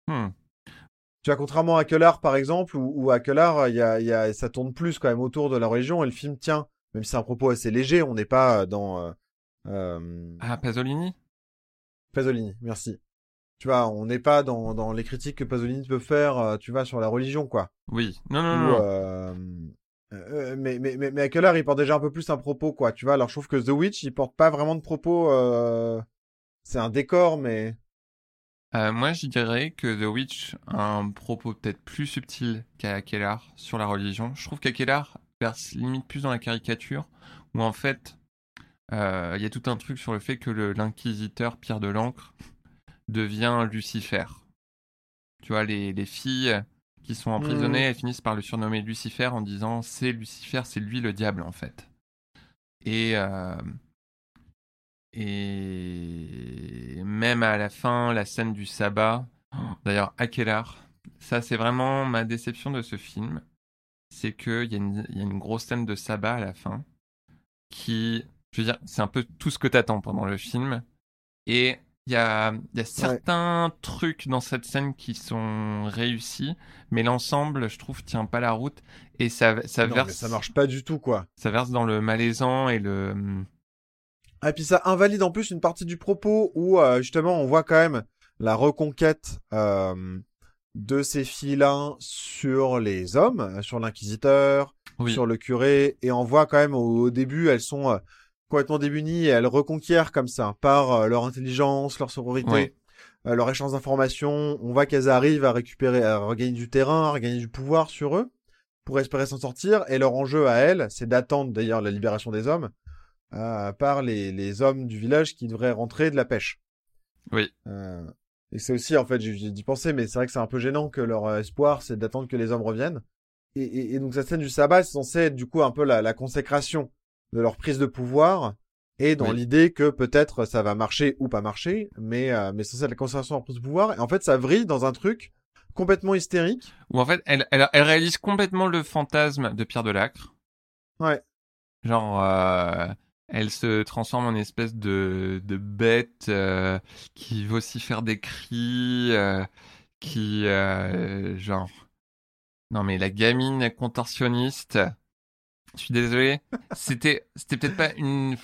B: Hmm.
A: Tu vois, contrairement à Kellar, par exemple, où, où à Kellar, y a, y a, ça tourne plus quand même autour de la religion et le film tient, même si c'est un propos assez léger, on n'est pas dans... Euh, euh,
B: Ah, Pasolini?
A: Pasolini, merci. Tu vois, on n'est pas dans, dans les critiques que Pasolini peut faire, euh, tu vois, sur la religion, quoi.
B: Oui. Non, non,
A: Ou,
B: non.
A: euh, euh, mais, mais, mais, mais à Kellar, il porte déjà un peu plus un propos, quoi. Tu vois, alors je trouve que The Witch, il porte pas vraiment de propos... Euh... C'est un décor, mais...
B: Euh, moi, je dirais que The Witch a un propos peut-être plus subtil qu'à Kellar sur la religion. Je trouve qu'à Kellar verse limite plus dans la caricature, où en fait, il y a tout un truc sur le fait que l'inquisiteur Pierre de l'Ancre devient Lucifer. Tu vois, les, les filles qui sont emprisonnées,
A: Mhm.
B: elles finissent par le surnommer Lucifer en disant c'est Lucifer, c'est lui le diable en fait. Et, euh, et même à la fin, la scène du sabbat, d'ailleurs, à quelle heure Ça, c'est vraiment ma déception de ce film. C'est qu'il y, y a une grosse scène de sabbat à la fin qui, je veux dire, c'est un peu tout ce que t'attends pendant le film. Et il y a, y a certains trucs dans cette scène qui sont réussis, mais l'ensemble, je trouve, tient pas la route. Et ça, ça
A: Non,
B: verse,
A: mais ça marche pas du tout, quoi.
B: ça verse dans le malaisant et le.
A: Ah, et puis ça invalide en plus une partie du propos où euh, justement on voit quand même la reconquête euh, de ces filles-là sur les hommes, euh, sur l'inquisiteur,
B: Oui.
A: sur le curé, et on voit quand même au, au début elles sont euh, complètement démunies et elles reconquièrent comme ça par euh, leur intelligence, leur sororité, euh, leur échange d'informations. On voit qu'elles arrivent à récupérer, à regagner du terrain, à regagner du pouvoir sur eux pour espérer s'en sortir. Et leur enjeu à elles, c'est d'attendre d'ailleurs la libération des hommes euh, par les, les hommes du village qui devraient rentrer de la pêche.
B: Oui.
A: Euh, et c'est aussi, en fait, j'ai d'y penser, mais c'est vrai que c'est un peu gênant que leur espoir, c'est d'attendre que les hommes reviennent. Et, et, et donc cette scène du sabbat, c'est censé être du coup un peu la, la consécration de leur prise de pouvoir, et dans
B: Oui.
A: l'idée que peut-être ça va marcher ou pas marcher, mais, euh, mais c'est être la consécration de leur prise de pouvoir. Et en fait, ça vrille dans un truc complètement hystérique.
B: Où en fait, elle, elle, elle réalise complètement le fantasme de Pierre Delacre.
A: Ouais.
B: Genre, euh, elle se transforme en espèce de, de bête euh, qui veut aussi faire des cris, qui, genre... Non mais la gamine contorsionniste, je suis désolé, c'était c'était peut-être pas une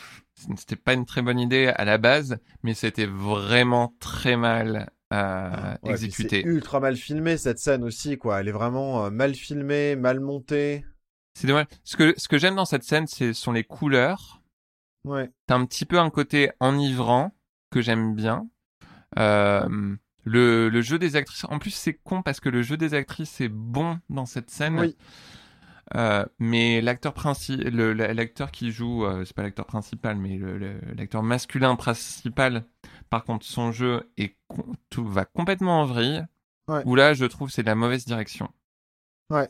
B: c'était pas une très bonne idée à la base, mais c'était vraiment très mal euh,
A: Ouais, puis
B: exécuté.
A: C'est ultra mal filmé cette scène aussi, quoi. Elle est vraiment euh, mal filmée, mal montée.
B: C'est dommage. Ce que, ce que j'aime dans cette scène, ce sont les couleurs.
A: Ouais.
B: T'as un petit peu un côté enivrant que j'aime bien. Euh, le, le jeu des actrices. En plus, c'est con parce que le jeu des actrices est bon dans cette scène.
A: Oui.
B: Euh, mais l'acteur l'acteur qui joue, euh, c'est pas l'acteur principal, mais l'acteur masculin principal. Par contre, son jeu est tout va complètement en vrille.
A: Ouais.
B: Où là, je trouve, c'est de la mauvaise direction.
A: Ouais.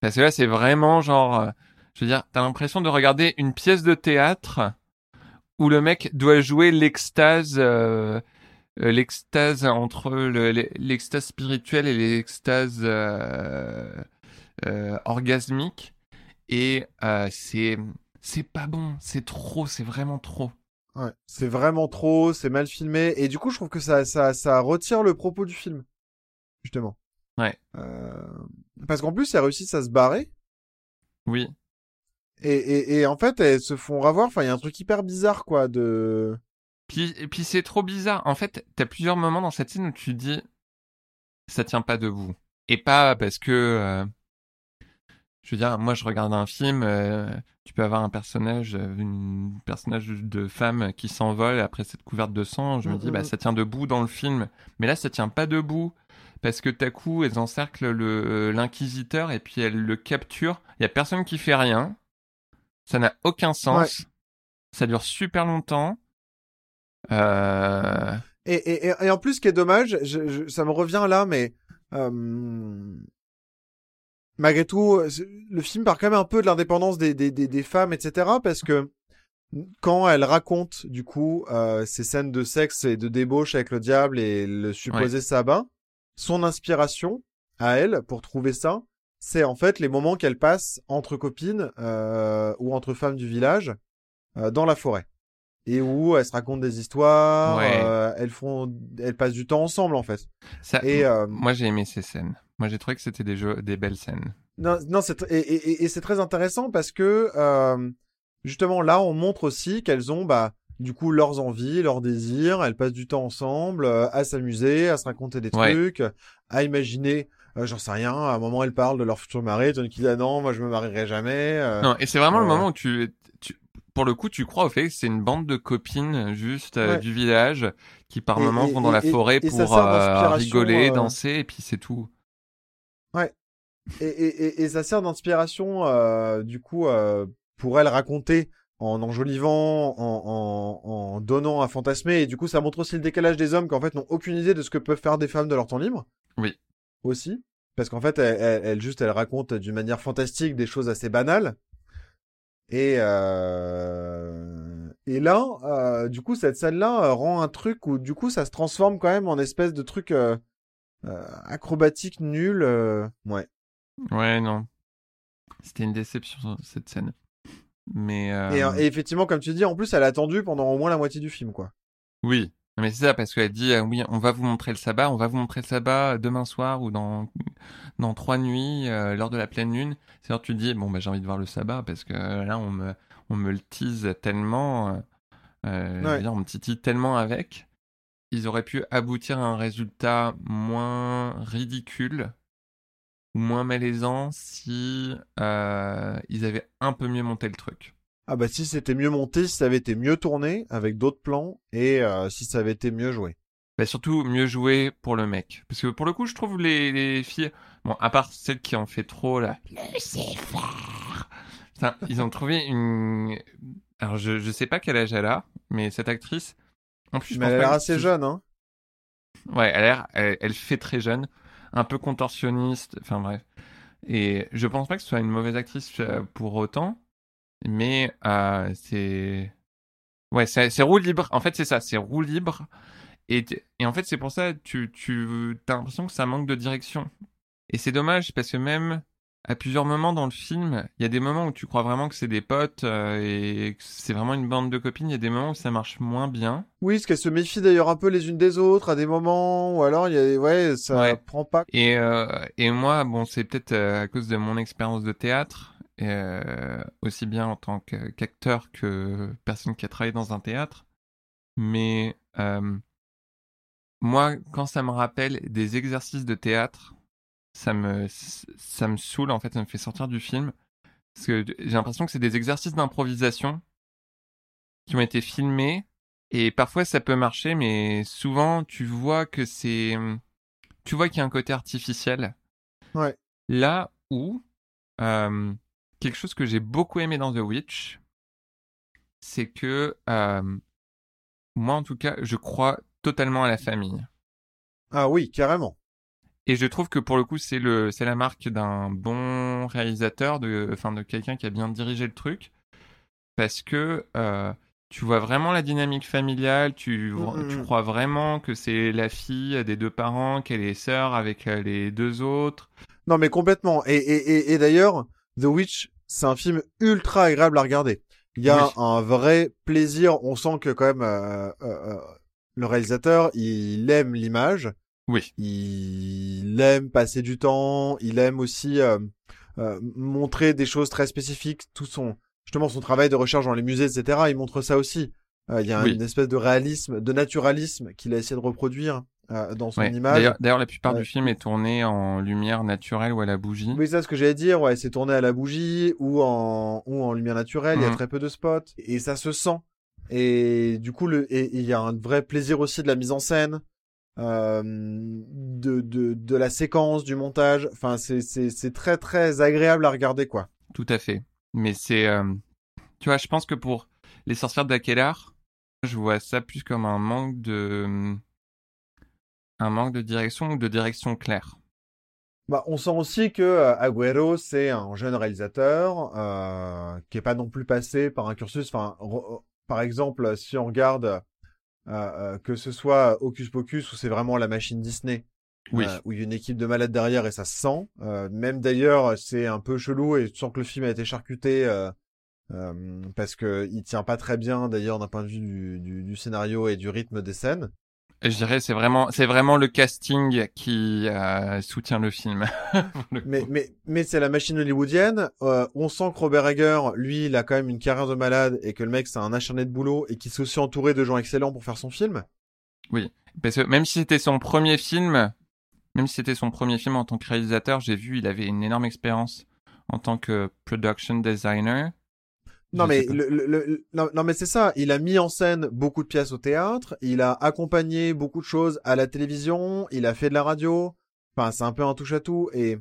B: Parce que là, c'est vraiment genre, euh, je veux dire, t'as l'impression de regarder une pièce de théâtre où le mec doit jouer l'extase, euh, l'extase entre le- l'extase spirituelle et l'extase euh, orgasmique, et euh, c'est c'est pas bon, c'est trop, c'est vraiment trop.
A: Ouais. C'est vraiment trop, c'est mal filmé. Et du coup, je trouve que ça, ça, ça retire le propos du film. Justement.
B: Ouais.
A: Euh, Parce qu'en plus, elles réussissent à se barrer.
B: Oui.
A: Et, et, et en fait, elles se font revoir. Enfin, il y a un truc hyper bizarre, quoi, de...
B: Puis, et puis c'est trop bizarre. En fait, t'as plusieurs moments dans cette scène où tu dis, ça tient pas debout. Et pas parce que, euh, je veux dire, moi je regarde un film, euh, tu peux avoir un personnage, euh, une personnage de femme qui s'envole après cette couverte de sang. Je me
A: Mm,
B: dis, bah
A: mm.
B: ça tient debout dans le film. Mais là, ça tient pas debout parce que d'un coup, elles encerclent le l'inquisiteur et puis elles le capturent. Il y a personne qui fait rien. Ça n'a aucun sens. Ça dure super longtemps. Euh...
A: Et, et, et, et en plus, ce qui est dommage, je, je- ça me revient là, mais euh, malgré tout, le film part quand même un peu de l'indépendance des, des, des, des femmes, etc. Parce que quand elle raconte du coup euh, ces scènes de sexe et de débauche avec le diable et le supposé sabbat, son inspiration à elle pour trouver ça, c'est en fait les moments qu'elle passe entre copines euh, ou entre femmes du village euh, dans la forêt et où elles se racontent des histoires,
B: Ouais.
A: euh, elles font, elles passent du temps ensemble en fait.
B: Ça,
A: Et euh,
B: Moi, j'ai aimé ces scènes. Moi, j'ai trouvé que c'était des jeux, des belles scènes.
A: non, non, c'est et, et, et- et c'est très intéressant parce que euh, justement là, on montre aussi qu'elles ont bah du coup leurs envies, leurs désirs. Elles passent du temps ensemble, euh, à s'amuser, à se raconter des
B: Ouais.
A: trucs, à imaginer. euh, J'en sais rien. À un moment, elles parlent de leur futur mari. Tony qui dit ah non, moi je me marierai jamais. euh.
B: Non, et c'est vraiment le
A: euh,
B: moment où tu, pour le coup, tu crois au fait que c'est une bande de copines juste euh,
A: Ouais.
B: du village qui par moments vont dans la forêt
A: et
B: pour euh, rigoler,
A: euh,
B: danser, et puis c'est tout.
A: Et, et, ça sert d'inspiration, du coup, pour elle raconter en enjolivant, en, en, en donnant à fantasmer. Et du coup, ça montre aussi le décalage des hommes qui, en fait, n'ont aucune idée de ce que peuvent faire des femmes de leur temps libre.
B: Oui.
A: Aussi. Parce qu'en fait, elle, elle, elle, juste, elle raconte d'une manière fantastique des choses assez banales. Et, euh... et là, euh, du coup, cette scène-là euh, rend un truc où, du coup, ça se transforme quand même en espèce de truc euh, acrobatique nul. Ouais.
B: Ouais, non. C'était une déception, cette scène. Mais,
A: Et, et effectivement, comme tu dis, en plus, elle a attendu pendant au moins la moitié du film, quoi.
B: oui. Non, Mais c'est ça, parce qu'elle dit, euh, oui, on va vous montrer le sabbat, on va vous montrer le sabbat demain soir ou dans, dans trois nuits, euh, lors de la pleine lune. C'est alors tu te dis, bon, bah, j'ai envie de voir le sabbat parce que euh, là, on me, on me le tease tellement, euh, euh,
A: Ouais.
B: dire, on me titille tellement avec. Ils auraient pu aboutir à un résultat moins ridicule ou moins malaisant si euh, ils avaient un peu mieux monté le truc.
A: Ah bah si c'était mieux monté, si ça avait été mieux tourné, avec d'autres plans, et euh, si ça avait été mieux joué.
B: Bah surtout mieux joué pour le mec. Parce que pour le coup, je trouve les, les filles, bon, à part celle qui en fait trop là, Lucifer. Putain, ils ont trouvé une. Alors je je sais pas quel âge elle a, mais cette actrice. En plus, je
A: Mais
B: pense
A: elle a l'air assez jeune, hein.
B: Ouais, elle a l'air, elle, elle fait très jeune, un peu contorsionniste. Enfin bref. Et je pense pas que ce soit une mauvaise actrice euh, pour autant, mais euh, c'est. Ouais, c'est roue libre. En fait, c'est ça, c'est roue libre. Et, et en fait, c'est pour ça, tu, tu as l'impression que ça manque de direction. Et c'est dommage parce que même à plusieurs moments dans le film, il y a des moments où tu crois vraiment que c'est des potes euh, et que c'est vraiment une bande de copines. Il y a des moments où ça marche moins bien.
A: Oui, parce qu'elles se méfient d'ailleurs un peu les unes des autres à des moments, ou alors il y a, ouais, ça
B: Ouais.
A: prend pas.
B: Et, euh, et moi, bon, c'est peut-être à cause de mon expérience de théâtre. Euh, aussi bien en tant qu'acteur que personne qui a travaillé dans un théâtre. Mais euh, moi, quand ça me rappelle des exercices de théâtre, ça me, ça me saoule, en fait, ça me fait sortir du film. Parce que j'ai l'impression que c'est des exercices d'improvisation qui ont été filmés. Et parfois, ça peut marcher, mais souvent, tu vois que c'est... Tu vois qu'il y a un côté artificiel.
A: Ouais.
B: Là où, euh, quelque chose que j'ai beaucoup aimé dans The Witch, c'est que, euh, moi en tout cas, je crois totalement à la famille.
A: Ah oui, carrément.
B: Et je trouve que pour le coup, c'est le, c'est la marque d'un bon réalisateur, de, enfin de quelqu'un qui a bien dirigé le truc, parce que euh, tu vois vraiment la dynamique familiale, tu,
A: Mm,
B: tu
A: mm.
B: crois vraiment que c'est la fille des deux parents, qu'elle est sœur avec euh, les deux autres.
A: Non, mais complètement. Et, et, et, et d'ailleurs, The Witch, c'est un film ultra agréable à regarder. Il y a
B: Oui.
A: un vrai plaisir. On sent que quand même euh, euh, euh, le réalisateur, il aime l'image.
B: Oui.
A: Il aime passer du temps. Il aime aussi euh, euh, montrer des choses très spécifiques. Tout son justement son travail de recherche dans les musées, etc. Il montre ça aussi. Euh, Il y a
B: Oui.
A: une espèce de réalisme, de naturalisme qu'il a essayé de reproduire euh, dans son
B: Ouais.
A: image.
B: D'ailleurs, la plupart
A: Ouais.
B: du film est tourné en lumière naturelle ou à la bougie.
A: Oui, c'est ce que j'allais dire. Ouais, c'est tourné à la bougie ou en ou en lumière naturelle. Il y a
B: Mhm.
A: très peu de spots et ça se sent. Et du coup, le et il y a un vrai plaisir aussi de la mise en scène, euh, de de de la séquence, du montage. Enfin, c'est très très agréable à regarder quoi.
B: Tout à fait. Mais c'est, euh, tu vois, je pense que pour les sorcières d'Akelar, je vois ça plus comme un manque de, un manque de direction ou de direction claire.
A: Bah, on sent aussi que euh, Agüero, c'est un jeune réalisateur euh, qui est pas non plus passé par un cursus. Enfin, par exemple, si on regarde euh, que ce soit Hocus Pocus où c'est vraiment la machine Disney,
B: Oui.
A: euh, où il y a une équipe de malades derrière et ça se sent. Même d'ailleurs, c'est un peu chelou et tu sens que le film a été charcuté parce que il tient pas très bien d'ailleurs d'un point de vue du, du, du scénario et du rythme des scènes.
B: Je dirais, c'est vraiment, c'est vraiment le casting qui euh, soutient le film. Le
A: Mais, mais, mais c'est la machine hollywoodienne. Euh, on sent que Robert Egger, lui, il a quand même une carrière de malade et que le mec, c'est un acharné de boulot et qu'il s'est aussi entouré de gens excellents pour faire son film.
B: Parce que même si c'était son premier film, même si c'était son premier film en tant que réalisateur, j'ai vu, il avait une énorme expérience en tant que production designer.
A: Non mais le, le- le- non, non, mais c'est ça. Il a mis en scène beaucoup de pièces au théâtre. Il a accompagné beaucoup de choses à la télévision. Il a fait de la radio. Enfin, c'est un peu un touche à tout et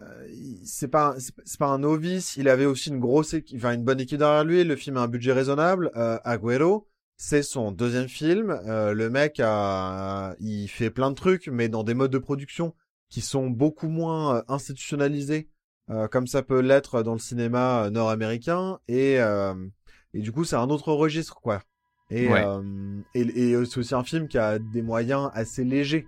A: euh, c'est pas un- c'est pas un novice. Il avait aussi une grosse équipe, enfin une bonne équipe derrière lui. Le film a un budget raisonnable. Euh, Agüero, c'est son deuxième film. Euh, le mec a, il fait plein de trucs, mais dans des modes de production qui sont beaucoup moins euh, institutionnalisés comme ça peut l'être dans le cinéma euh, nord-américain et euh, et du coup c'est un autre registre quoi et
B: Ouais.
A: euh, et, et c'est aussi un film qui a des moyens assez légers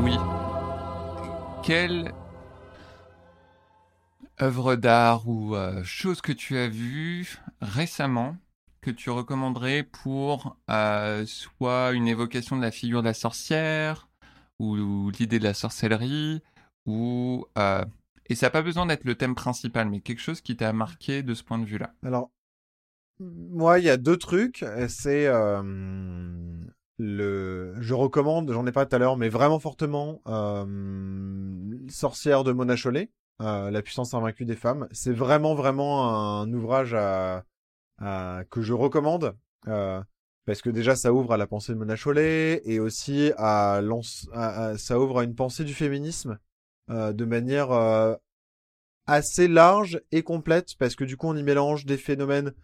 B: Oui. Quelle œuvre d'art ou euh, chose que tu as vue récemment que tu recommanderais pour euh, soit une évocation de la figure de la sorcière ou, l'idée de la sorcellerie ou euh, et ça n'a pas besoin d'être le thème principal mais quelque chose qui t'a marqué de ce point de vue-là.
A: alors moi il y a deux trucs c'est euh, le je recommande j'en ai pas tout à l'heure mais vraiment fortement sorcière de Mona Chollet la puissance invaincue des femmes c'est vraiment vraiment un ouvrage à- que je recommande euh, parce que déjà ça ouvre à la pensée de Mona et aussi à, ça ouvre à une pensée du féminisme euh, de manière euh, assez large et complète parce que du coup on y mélange des phénomènes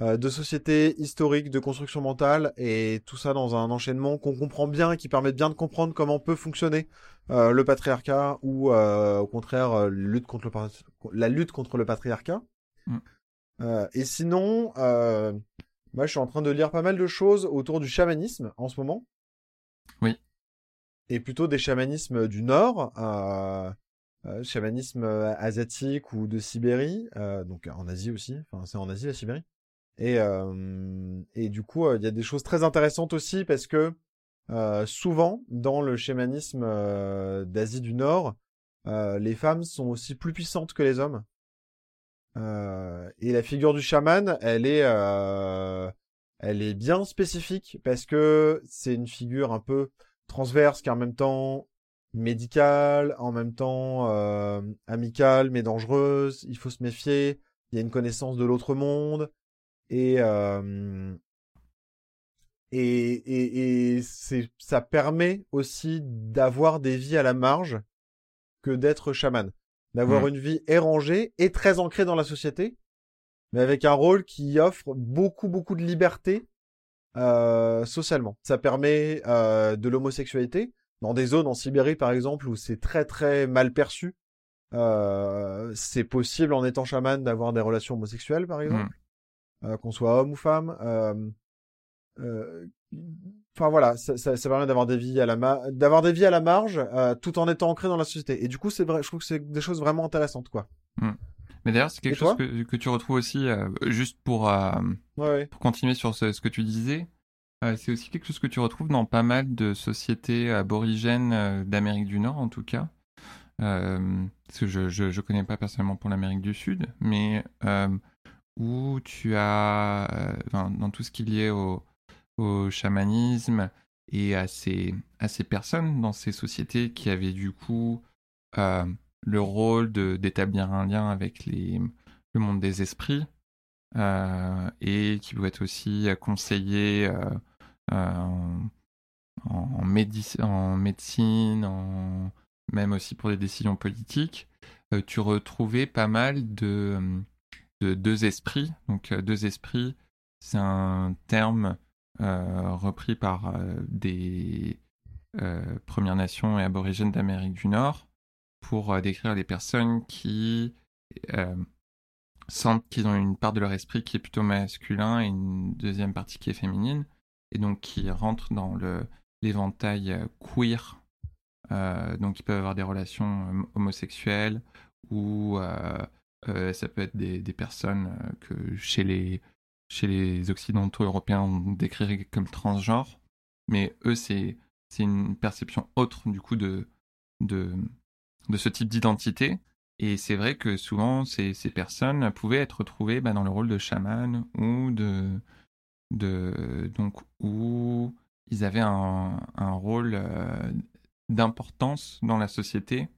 A: euh, de société historique, de construction mentale et tout ça dans un enchaînement qu'on comprend bien et qui permet bien de comprendre comment peut fonctionner euh, le patriarcat ou euh, au contraire euh, la lutte contre le patriarcat.
B: Mm.
A: Euh, et sinon, euh, moi je suis en train de lire pas mal de choses autour du chamanisme en ce moment.
B: Oui.
A: Et plutôt des chamanismes du Nord, euh, euh, chamanisme asiatique ou de Sibérie, donc en Asie aussi. Enfin, c'est en Asie la Sibérie. Et, et du coup, il y a des choses très intéressantes aussi parce que souvent, dans le chamanisme d'Asie du Nord, les femmes sont aussi plus puissantes que les hommes. Euh, et la figure du chaman, elle est, euh, elle est bien spécifique parce que c'est une figure un peu transverse qui en même temps médicale, en même temps euh, amicale mais dangereuse. Il faut se méfier. Il y a une connaissance de l'autre monde et euh, et et, et c'est ça permet aussi d'avoir des vies à la marge que d'être chaman, d'avoir
B: Mm.
A: une vie érangée et très ancrée dans la société, mais avec un rôle qui offre beaucoup beaucoup de liberté euh, socialement. Ça permet euh, de l'homosexualité dans des zones en Sibérie par exemple où c'est très très mal perçu. Euh, c'est possible en étant chaman d'avoir des relations homosexuelles par exemple, euh, qu'on soit homme ou femme. Enfin voilà, ça, ça, ça permet d'avoir des vies à la d'avoir des vies à la marge, euh, tout en étant ancré dans la société. Et du coup, c'est vrai, je trouve que c'est des choses vraiment intéressantes, quoi.
B: Mais d'ailleurs, c'est quelque
A: Et
B: chose que, que tu retrouves aussi, euh, juste pour, euh,
A: Ouais, ouais.
B: pour continuer sur ce, ce que tu disais, c'est aussi quelque chose que tu retrouves dans pas mal de sociétés aborigènes d'Amérique du Nord, en tout cas. Parce que je, je, je connais pas personnellement pour l'Amérique du Sud, mais où tu as, enfin, dans tout ce qui est lié au, au chamanisme et à ces, à ces personnes dans ces sociétés qui avaient du coup euh, le rôle d'établir un lien avec les, le monde des esprits euh, et qui pouvaient être aussi conseillés euh, en, en, en médecine, en, même aussi pour des décisions politiques. Tu retrouvais pas mal de, de deux esprits. Donc deux esprits, c'est un terme repris par euh, des euh, Premières Nations et aborigènes d'Amérique du Nord pour euh, décrire les personnes qui euh, sentent qu'ils ont une part de leur esprit qui est plutôt masculin et une deuxième partie qui est féminine, et donc qui rentrent dans l'éventail euh, queer. Euh, donc ils peuvent avoir des relations euh, homosexuelles ou euh, euh, ça peut être des, personnes euh, que chez les chez les occidentaux européens on décrirait comme transgenres, mais eux c'est une perception autre du coup de de de ce type d'identité. Et c'est vrai que souvent, ces, ces personnes pouvaient être retrouvées bah, dans le rôle de chaman ou de, de donc où ils avaient un, un rôle euh, d'importance dans la société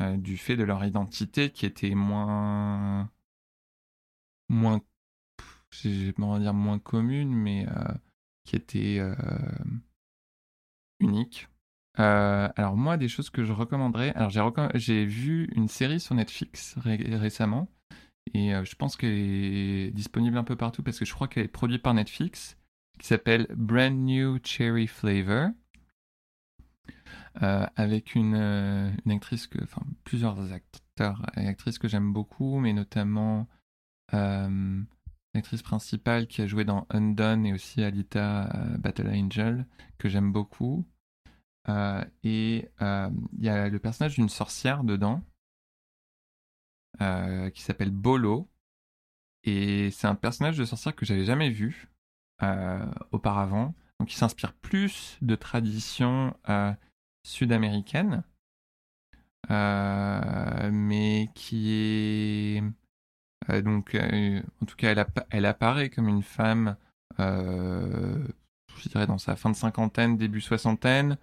B: euh, du fait de leur identité qui était moins moins vais pas dire moins commune mais euh, qui était euh, unique euh, alors moi, des choses que je recommanderais. Alors j'ai recomm- vu une série sur Netflix ré- récemment et je pense qu'elle est disponible un peu partout parce que je crois qu'elle est produite par Netflix, qui s'appelle Brand New Cherry Flavor, avec une, une actrice que, enfin plusieurs acteurs et actrices que j'aime beaucoup, mais notamment l'actrice principale qui a joué dans Undone et aussi Alita euh, Battle Angel que j'aime beaucoup. Euh, et euh, il y a le personnage d'une sorcière dedans qui s'appelle Bolo. Et c'est un personnage de sorcière que j'avais jamais vu auparavant. Donc il s'inspire plus de traditions sud-américaines, mais qui est euh, donc euh, en tout cas elle, appa- elle apparaît comme une femme, euh, je dirais dans sa fin de cinquantaine, début soixantaine,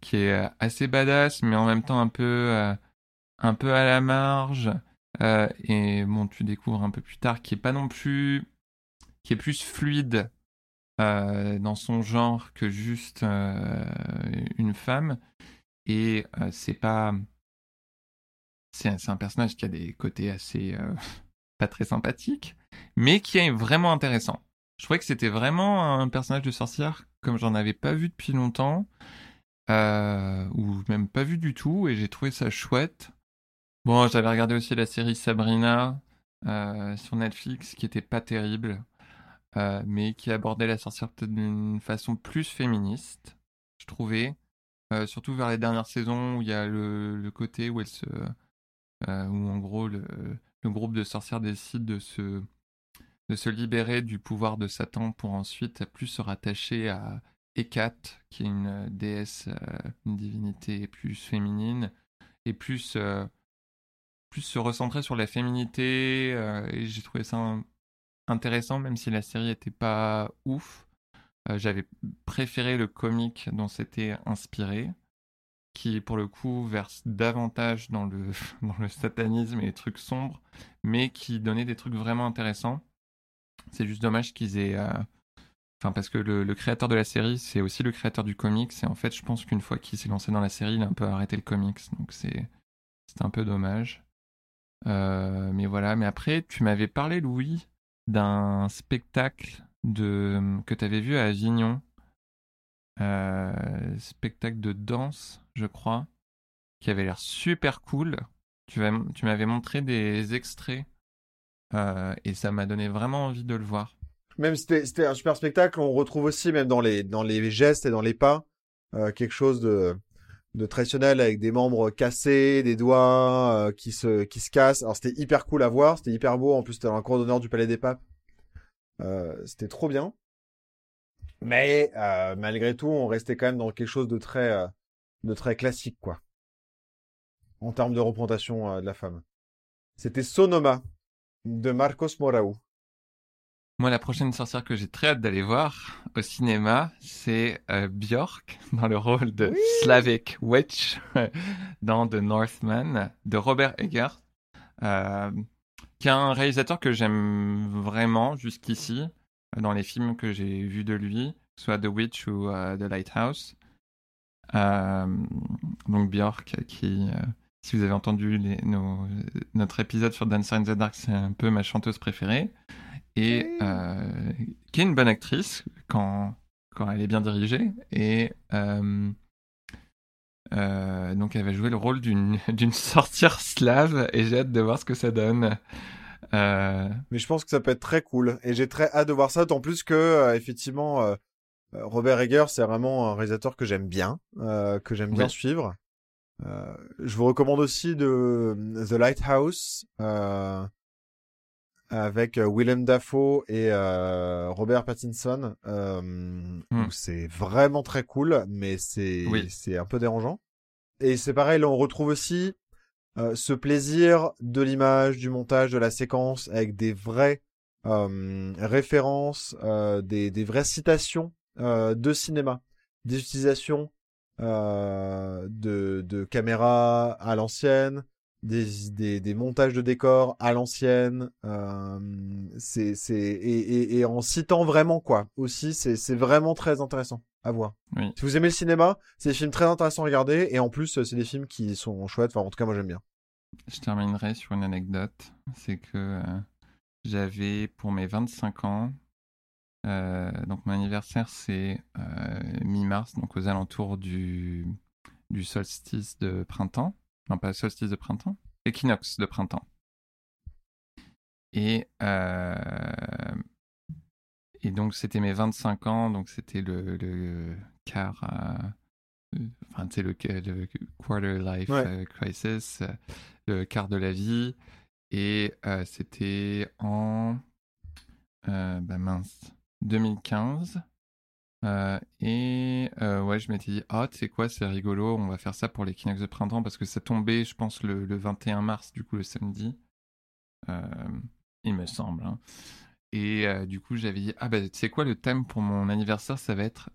B: qui est assez badass, mais en même temps un peu, un peu à la marge. Et bon, tu découvres un peu plus tard qui est pas non plus, qui est plus fluide dans son genre que juste une femme. Et c'est pas, c'est un personnage qui a des côtés assez pas très sympathiques, mais qui est vraiment intéressant. Je trouvais que c'était vraiment un personnage de sorcière comme j'en avais pas vu depuis longtemps euh, ou même pas vu du tout, et j'ai trouvé ça chouette. Bon, j'avais regardé aussi la série Sabrina euh, sur Netflix, qui était pas terrible, euh, mais qui abordait la sorcière d'une façon plus féministe, je trouvais. Surtout vers les dernières saisons où il y a le, côté où elle se, où en gros le, le groupe de sorcières décide de se de se libérer du pouvoir de Satan pour ensuite plus se rattacher à Hécate, qui est une déesse, euh, une divinité plus féminine, et plus, euh, plus se recentrer sur la féminité. euh, et j'ai trouvé ça intéressant, même si la série était pas ouf. J'avais préféré le comic dont c'était inspiré, qui pour le coup verse davantage dans le, dans le satanisme et les trucs sombres, mais qui donnait des trucs vraiment intéressants. C'est juste dommage qu'ils aient. euh, Enfin, parce que le, créateur de la série, c'est aussi le créateur du comics. Et en fait, je pense qu'une fois qu'il s'est lancé dans la série, il a un peu arrêté le comics. Donc, c'est c'est un peu dommage. Euh, mais voilà. Mais après, tu m'avais parlé, Louis, d'un spectacle de, que tu avais vu à Avignon. Euh, spectacle de danse, je crois, qui avait l'air super cool. Tu, m'avais montré des extraits. euh, et ça m'a donné vraiment envie de le voir.
A: Même c'était un super spectacle, on retrouve aussi même dans les dans les gestes et dans les pas euh, quelque chose de de traditionnel avec des membres cassés, des doigts euh, qui se qui se cassent. Alors c'était hyper cool à voir, c'était hyper beau. En plus c'était dans la cour d'honneur du Palais des Papes. C'était trop bien. Mais malgré tout, on restait quand même dans quelque chose de très de très classique quoi. En termes de représentation euh, de la femme. C'était Sonoma de Marcos Moraú.
B: Moi, la prochaine sorcière que j'ai très hâte d'aller voir au cinéma, c'est euh, Björk dans le rôle de Slavic Witch dans The Northman de Robert Eggers, euh, qui est un réalisateur que j'aime vraiment jusqu'ici dans les films que j'ai vus de lui, soit The Witch ou The Lighthouse. Euh, donc Björk, qui, euh, si vous avez entendu les- nos- notre épisode sur Dancer in the Dark, c'est un peu ma chanteuse préférée et euh, qui est une bonne actrice quand, quand elle est bien dirigée. Et euh, donc elle va jouer le rôle d'une sorcière slave et j'ai hâte de voir ce que ça donne. Euh,
A: Mais je pense que ça peut être très cool. Et j'ai très hâte de voir ça, d'autant plus que, euh, effectivement, Robert Eggers, c'est vraiment un réalisateur que j'aime bien, euh, que j'aime bien
B: Oui.
A: suivre. Euh, je vous recommande aussi de euh, The Lighthouse, euh, avec euh, Willem Dafoe et euh, Robert Pattinson, euh,
B: Hmm.
A: c'est vraiment très cool, mais c'est
B: Oui.
A: c'est un peu dérangeant. Et c'est pareil, là on retrouve aussi euh, ce plaisir de l'image, du montage, de la séquence, avec des vraies euh, références, euh, des, des vraies citations euh, de cinéma, des utilisations euh, de, de caméras à l'ancienne, des, des, des montages de décors à l'ancienne, euh, c'est c'est et, et, et en citant vraiment quoi. Aussi, c'est c'est vraiment très intéressant à voir.
B: Oui.
A: Si vous aimez le cinéma, c'est des films très intéressants à regarder et en plus, c'est des films qui sont chouettes. Enfin, en tout cas, moi j'aime bien.
B: je terminerai sur une anecdote. C'est que euh, j'avais pour mes 25 ans, euh, donc mon anniversaire c'est euh, mi-mars, donc aux alentours du, du solstice de printemps. Non, pas solstice de printemps, équinoxe de printemps. Et, euh, et donc c'était mes 25 ans, donc c'était le, le quart, euh, euh, enfin tu sais, le, le quarter life
A: Ouais.
B: euh, crisis, euh, le quart de la vie. Et euh, c'était en euh, bah mince, 2015. Euh, et euh, ouais, je m'étais dit, ah, tu sais quoi, c'est rigolo, on va faire ça pour l'équinoxe de printemps parce que ça tombait, je pense, le, le 21 mars, du coup, le samedi. Euh, il me semble. hein. Et du coup, j'avais dit, ah, bah, tu sais quoi, le thème pour mon anniversaire, ça va être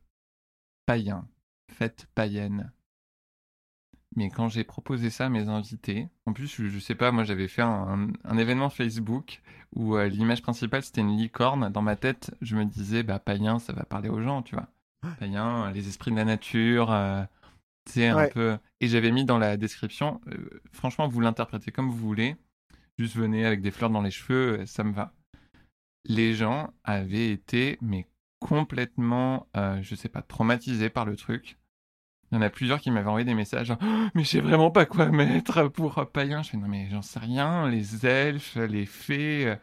B: païen, fête païenne. Mais quand j'ai proposé ça à mes invités, en plus, je, je sais pas, moi j'avais fait un, un événement Facebook où euh, l'image principale c'était une licorne. Dans ma tête, je me disais, bah païen, ça va parler aux gens, tu vois. Païen, euh, les esprits de la nature, euh, tu sais, un peu. Et j'avais mis dans la description, euh, franchement, vous l'interprétez comme vous voulez. Juste venez avec des fleurs dans les cheveux, ça me va. Les gens avaient été, mais complètement, je sais pas, traumatisés par le truc. Il y en a plusieurs qui m'avaient envoyé des messages Oh, mais je sais vraiment pas quoi mettre pour euh, païen. Je fais non mais j'en sais rien, les elfes, les fées, euh,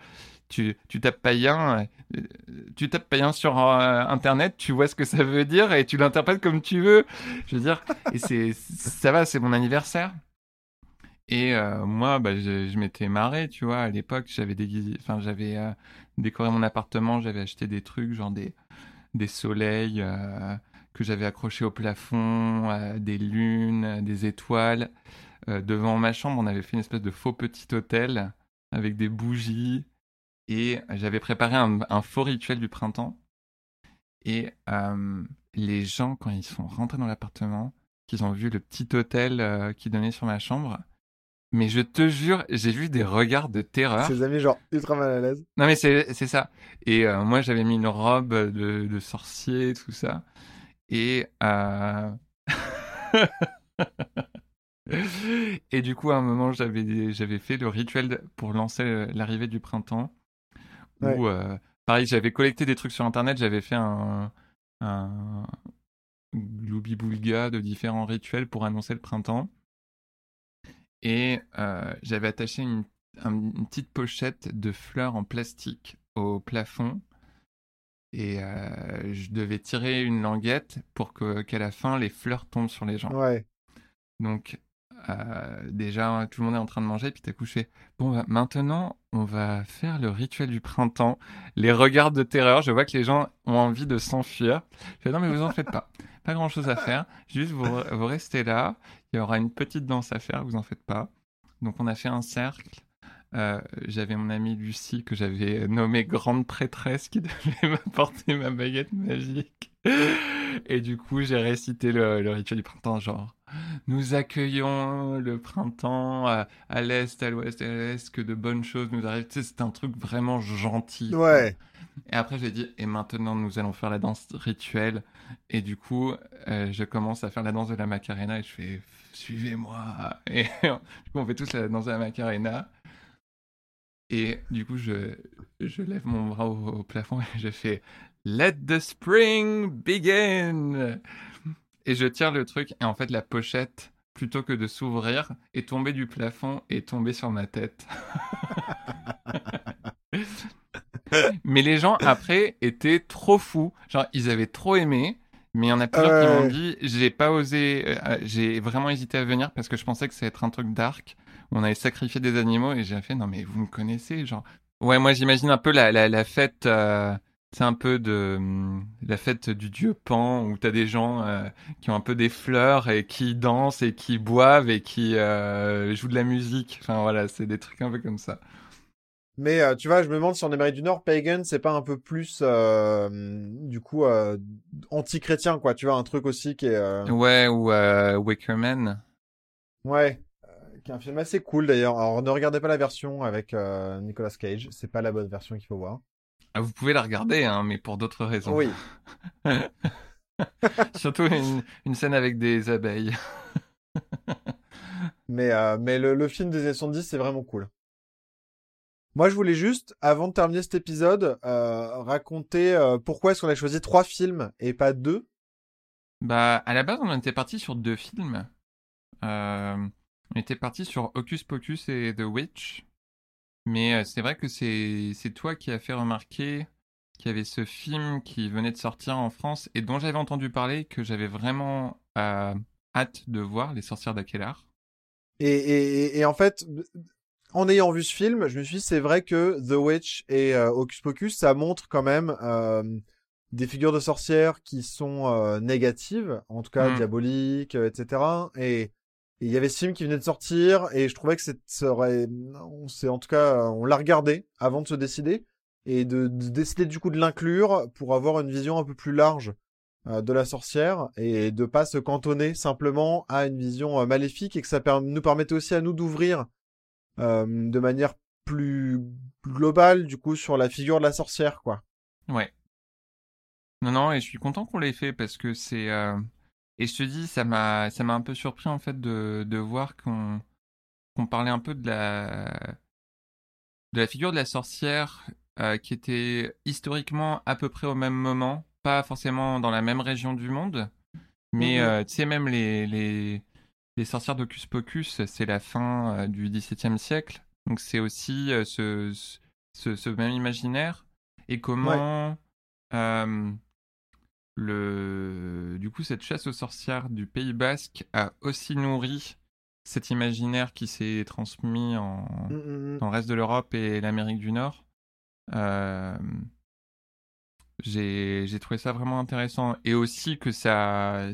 B: tu, tu tapes païen, euh, tu tapes païen sur euh, internet, tu vois ce que ça veut dire et tu l'interprètes comme tu veux. Je veux dire, et c'est ça va, c'est mon anniversaire. Et euh, moi, bah, je, m'étais marré, tu vois. À l'époque, j'avais déguisé, enfin, j'avais euh, décoré mon appartement, j'avais acheté des trucs, genre des, des soleils euh, que j'avais accrochés au plafond, euh, des lunes, euh, des étoiles. Euh, devant ma chambre, on avait fait une espèce de faux petit hôtel avec des bougies. Et j'avais préparé un, un faux rituel du printemps. Et euh, les gens, quand ils sont rentrés dans l'appartement, qu'ils ont vu le petit hôtel euh, qui donnait sur ma chambre, mais je te jure, j'ai vu des regards de terreur.
A: Ses amis, genre, ultra mal à l'aise.
B: Non mais c'est c'est ça. Et euh, moi j'avais mis une robe de, de sorcier, tout ça. Et euh... et du coup à un moment j'avais j'avais fait le rituel pour lancer l'arrivée du printemps.
A: Ouais.
B: Où euh, pareil j'avais collecté des trucs sur internet, j'avais fait un un gloubi-boulga de différents rituels pour annoncer le printemps. Et euh, j'avais attaché une, un- une petite pochette de fleurs en plastique au plafond. Et euh, je devais tirer une languette pour que qu'à la fin les fleurs tombent sur les gens.
A: Ouais.
B: Donc euh, déjà tout le monde est en train de manger, puis t'as couché. Bon, bah, maintenant on va faire le rituel du printemps. Les regards de terreur, je vois que les gens ont envie de s'enfuir. Je fais non mais vous en faites pas, pas grand chose à faire. Juste vous, vous restez là. Il y aura une petite danse à faire, vous en faites pas. Donc on a fait un cercle. Euh, j'avais mon amie Lucie que j'avais nommée grande prêtresse qui devait m'apporter ma baguette magique. Et du coup, j'ai récité le, le rituel du printemps, genre nous accueillons le printemps à, à l'est, à l'ouest à l'est, que de bonnes choses nous arrivent. Tu sais, c'est un truc vraiment gentil.
A: Ouais.
B: Et après, j'ai dit, et maintenant, nous allons faire la danse rituelle. Et du coup, euh, je commence à faire la danse de la Macarena et je fais, suivez-moi. Et du coup, on fait tous la danse de la Macarena. Et du coup, je, je lève mon bras au, au plafond et je fais, Let the spring begin. Et je tire le truc et en fait, la pochette, plutôt que de s'ouvrir, est tombée du plafond et est tombée sur ma tête. Mais les gens après étaient trop fous. Genre, ils avaient trop aimé. Mais il y en a plusieurs qui m'ont dit, j'ai pas osé, euh, j'ai vraiment hésité à venir parce que je pensais que ça allait être un truc dark on allait sacrifier des animaux et j'ai fait, non mais vous me connaissez, genre. Ouais, moi j'imagine un peu la, la, la fête, euh, c'est un peu de hum, la fête du dieu Pan où t'as des gens euh, qui ont un peu des fleurs et qui dansent et qui boivent et qui euh, jouent de la musique. Enfin voilà, c'est des trucs un peu comme ça.
A: Mais tu vois, je me demande si en Amérique du Nord, pagan, c'est pas un peu plus, euh, du coup, anti-chrétien, quoi. Tu vois, un truc aussi qui est,
B: Ouais, ou Wickerman.
A: ouais, qui est un film assez cool d'ailleurs. Alors, ne regardez pas la version avec euh, Nicolas Cage, c'est pas la bonne version qu'il faut voir.
B: Ah, vous pouvez la regarder, hein, mais pour d'autres raisons.
A: Oui.
B: Surtout une, une scène avec des abeilles.
A: Mais, euh, mais le, le film des années 70, c'est vraiment cool. Moi, je voulais juste, avant de terminer cet épisode, euh, raconter pourquoi est-ce qu'on a choisi trois films et pas deux?
B: Bah, à la base, on était parti sur deux films. Euh, on était parti sur Hocus Pocus et The Witch. Mais euh, c'est vrai que c'est toi qui as fait remarquer qu'il y avait ce film qui venait de sortir en France et dont j'avais entendu parler, que j'avais vraiment euh, hâte de voir, Les Sorcières d'Aquelar.
A: Et, et, et- et en fait, en ayant vu ce film, je me suis dit, c'est vrai que The Witch et euh, Hocus Pocus, ça montre quand même euh, des figures de sorcières qui sont négatives, en tout cas
B: Mm.
A: diaboliques, etc. Et il y avait film qui venait de sortir et je trouvais que ça aurait, on s'est en tout cas, on l'a regardé avant de se décider et de, de décider du coup de l'inclure pour avoir une vision un peu plus large euh, de la sorcière et de pas se cantonner simplement à une vision euh, maléfique et que ça nous permettait aussi à nous d'ouvrir euh, de manière plus globale du coup sur la figure de la sorcière quoi.
B: Ouais. Non, non, et je suis content qu'on l'ait fait parce que c'est. Et je te dis, ça m'a, ça m'a un peu surpris en fait de, de voir qu'on, qu'on parlait un peu de la, de la figure de la sorcière euh, qui était historiquement à peu près au même moment, pas forcément dans la même région du monde, mais euh, tu sais même les les les sorcières d'Hocus Pocus, c'est la fin euh, du XVIIe siècle, donc c'est aussi ce, ce ce même imaginaire. Et comment le du coup cette chasse aux sorcières du Pays Basque a aussi nourri cet imaginaire qui s'est transmis en,
A: Mm, mm, mm.
B: dans le reste de l'Europe et l'Amérique du Nord. Euh, j'ai trouvé ça vraiment intéressant. Et aussi que ça,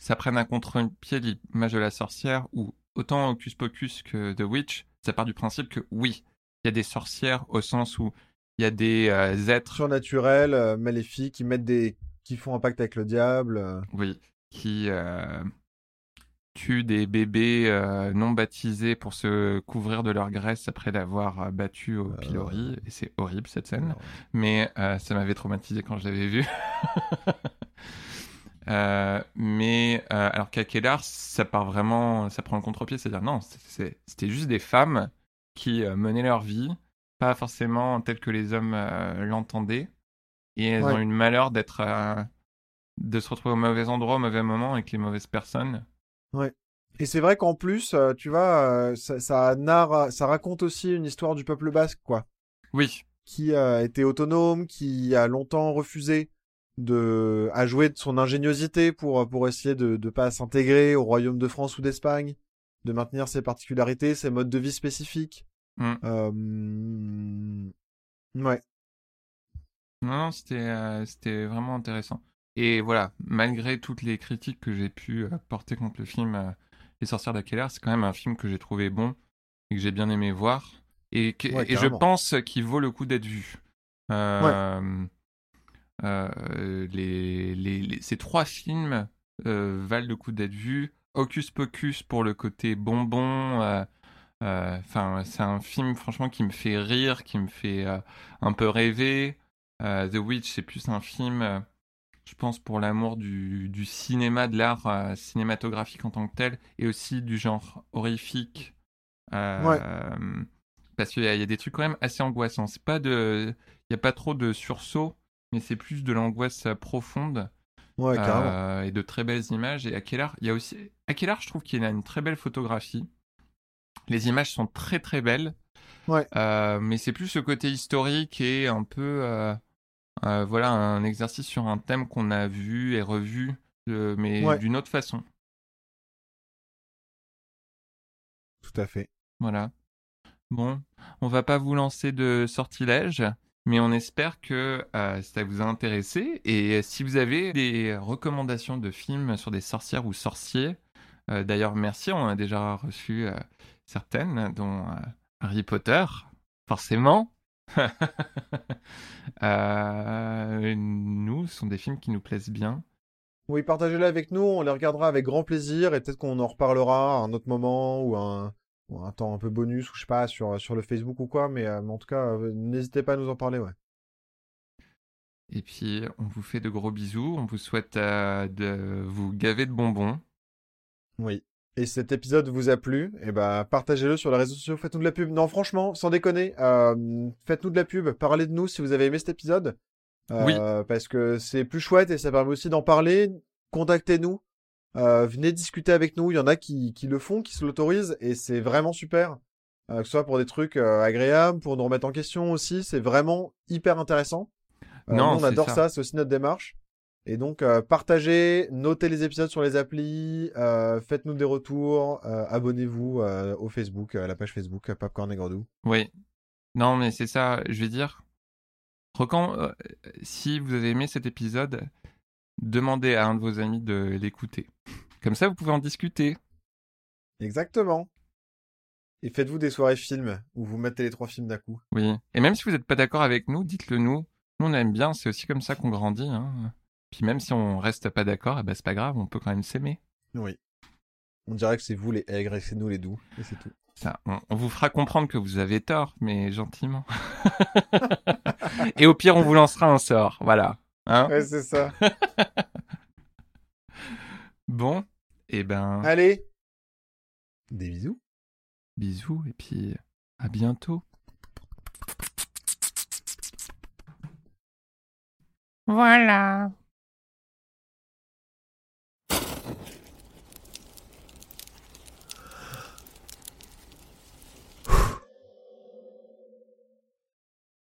B: ça prenne un contre-pied l'image de la sorcière, où autant Hocus Pocus que The Witch, ça part du principe que oui, il y a des sorcières au sens où il y a des euh, êtres
A: Surnaturel, euh, maléfique, qui mettent des, qui font un pacte avec le diable. euh.
B: oui, qui euh, tuent des bébés euh, non baptisés pour se couvrir de leur graisse après l'avoir battu au pilori. Et c'est horrible cette scène. Mais ça m'avait traumatisé quand je l'avais vu. Euh, mais euh, alors qu'à Kellar, ça part vraiment, ça prend le contre-pied, c'est-à-dire non, c'était juste des femmes qui euh, menaient leur vie, pas forcément telle que les hommes l'entendaient, et elles
A: Ouais.
B: ont eu le malheur d'être, euh, de se retrouver au mauvais endroit, au mauvais moment, avec les mauvaises personnes.
A: Et c'est vrai qu'en plus, euh, tu vois, euh, ça, ça narre, ça raconte aussi une histoire du peuple basque, quoi,
B: Oui,
A: qui a été autonome, qui a longtemps refusé de, à jouer de son ingéniosité pour, pour essayer de, de pas s'intégrer au royaume de France ou d'Espagne, de maintenir ses particularités, ses modes de vie spécifiques.
B: Mm.
A: Euh, Ouais.
B: Non, non, c'était euh, c'était vraiment intéressant. Et voilà, malgré toutes les critiques que j'ai pu euh, porter contre le film euh, Les Sorcières d'Akelar, c'est quand même un film que j'ai trouvé bon et que j'ai bien aimé voir. Et, que-
A: Ouais,
B: et je pense qu'il vaut le coup d'être vu. Euh, euh, les, les- les- ces trois films euh, valent le coup d'être vus. Hocus Pocus pour le côté bonbon. euh, euh, Enfin, c'est un film franchement qui me fait rire, qui me fait euh, un peu rêver. Euh, The Witch, c'est plus un film, euh, je pense, pour l'amour du, du cinéma, de l'art euh, cinématographique en tant que tel, et aussi du genre horrifique.
A: Ouais.
B: Parce qu'il y, a- il y a des trucs quand même assez angoissants. C'est pas de, il y a pas trop de sursaut, mais c'est plus de l'angoisse profonde
A: Ouais, carrément.
B: et de très belles images. Et à quel art, il y a aussi, à quel art, je trouve qu'il a une très belle photographie. Les images sont très très belles.
A: Ouais.
B: Euh, mais c'est plus ce côté historique et un peu, euh, euh, voilà, un exercice sur un thème qu'on a vu et revu, euh, mais
A: Ouais.
B: d'une autre façon.
A: Tout à fait.
B: Voilà. Bon, on va pas vous lancer de sortilège, mais on espère que euh, ça vous a intéressé. Et si vous avez des recommandations de films sur des sorcières ou sorciers, d'ailleurs merci, on a déjà reçu certaines, dont Harry Potter, forcément. Euh, nous, ce sont des films qui nous plaisent bien.
A: Oui, partagez-les avec nous, on les regardera avec grand plaisir et peut-être qu'on en reparlera à un autre moment ou un, ou un temps un peu bonus ou je sais pas sur, sur le Facebook ou quoi, mais, euh, mais en tout cas, euh, n'hésitez pas à nous en parler, ouais.
B: Et puis, on vous fait de gros bisous. On vous souhaite de vous gaver de bonbons.
A: Oui. Et cet épisode vous a plu, eh ben, partagez-le sur les réseaux sociaux, faites-nous de la pub. Non, franchement, sans déconner, euh, faites-nous de la pub, parlez de nous si vous avez aimé cet épisode. Euh, Parce que c'est plus chouette et ça permet aussi d'en parler. Contactez-nous, euh, venez discuter avec nous. Il y en a qui, qui le font, qui se l'autorisent et c'est vraiment super. Que ce soit pour des trucs agréables, pour nous remettre en question aussi, c'est vraiment hyper intéressant.
B: Non,
A: on adore
B: ça.
A: ça, c'est aussi notre démarche. Et donc, euh, partagez, notez les épisodes sur les applis, euh, faites-nous des retours, euh, abonnez-vous au Facebook, à la page Facebook Popcorn et Gordou.
B: Oui. Non, mais c'est ça, je vais dire. Si vous avez aimé cet épisode, demandez à un de vos amis de l'écouter. Comme ça, vous pouvez en discuter.
A: Exactement. Et faites-vous des soirées films où vous mettez les trois films d'un coup.
B: Oui. Et même si vous n'êtes pas d'accord avec nous, dites-le nous. Nous, on aime bien, c'est aussi comme ça qu'on grandit. hein. Puis même si on reste pas d'accord, eh ben, c'est pas grave, on peut quand même s'aimer.
A: Oui. On dirait que c'est vous les aigres et c'est nous les doux. Et c'est tout.
B: Ça, on, on vous fera comprendre que vous avez tort, mais gentiment. Et au pire, on vous lancera un sort. Voilà. Hein
A: Ouais, c'est ça.
B: bon, et ben,
A: Allez. Des bisous.
B: bisous et puis à bientôt.
I: Voilà.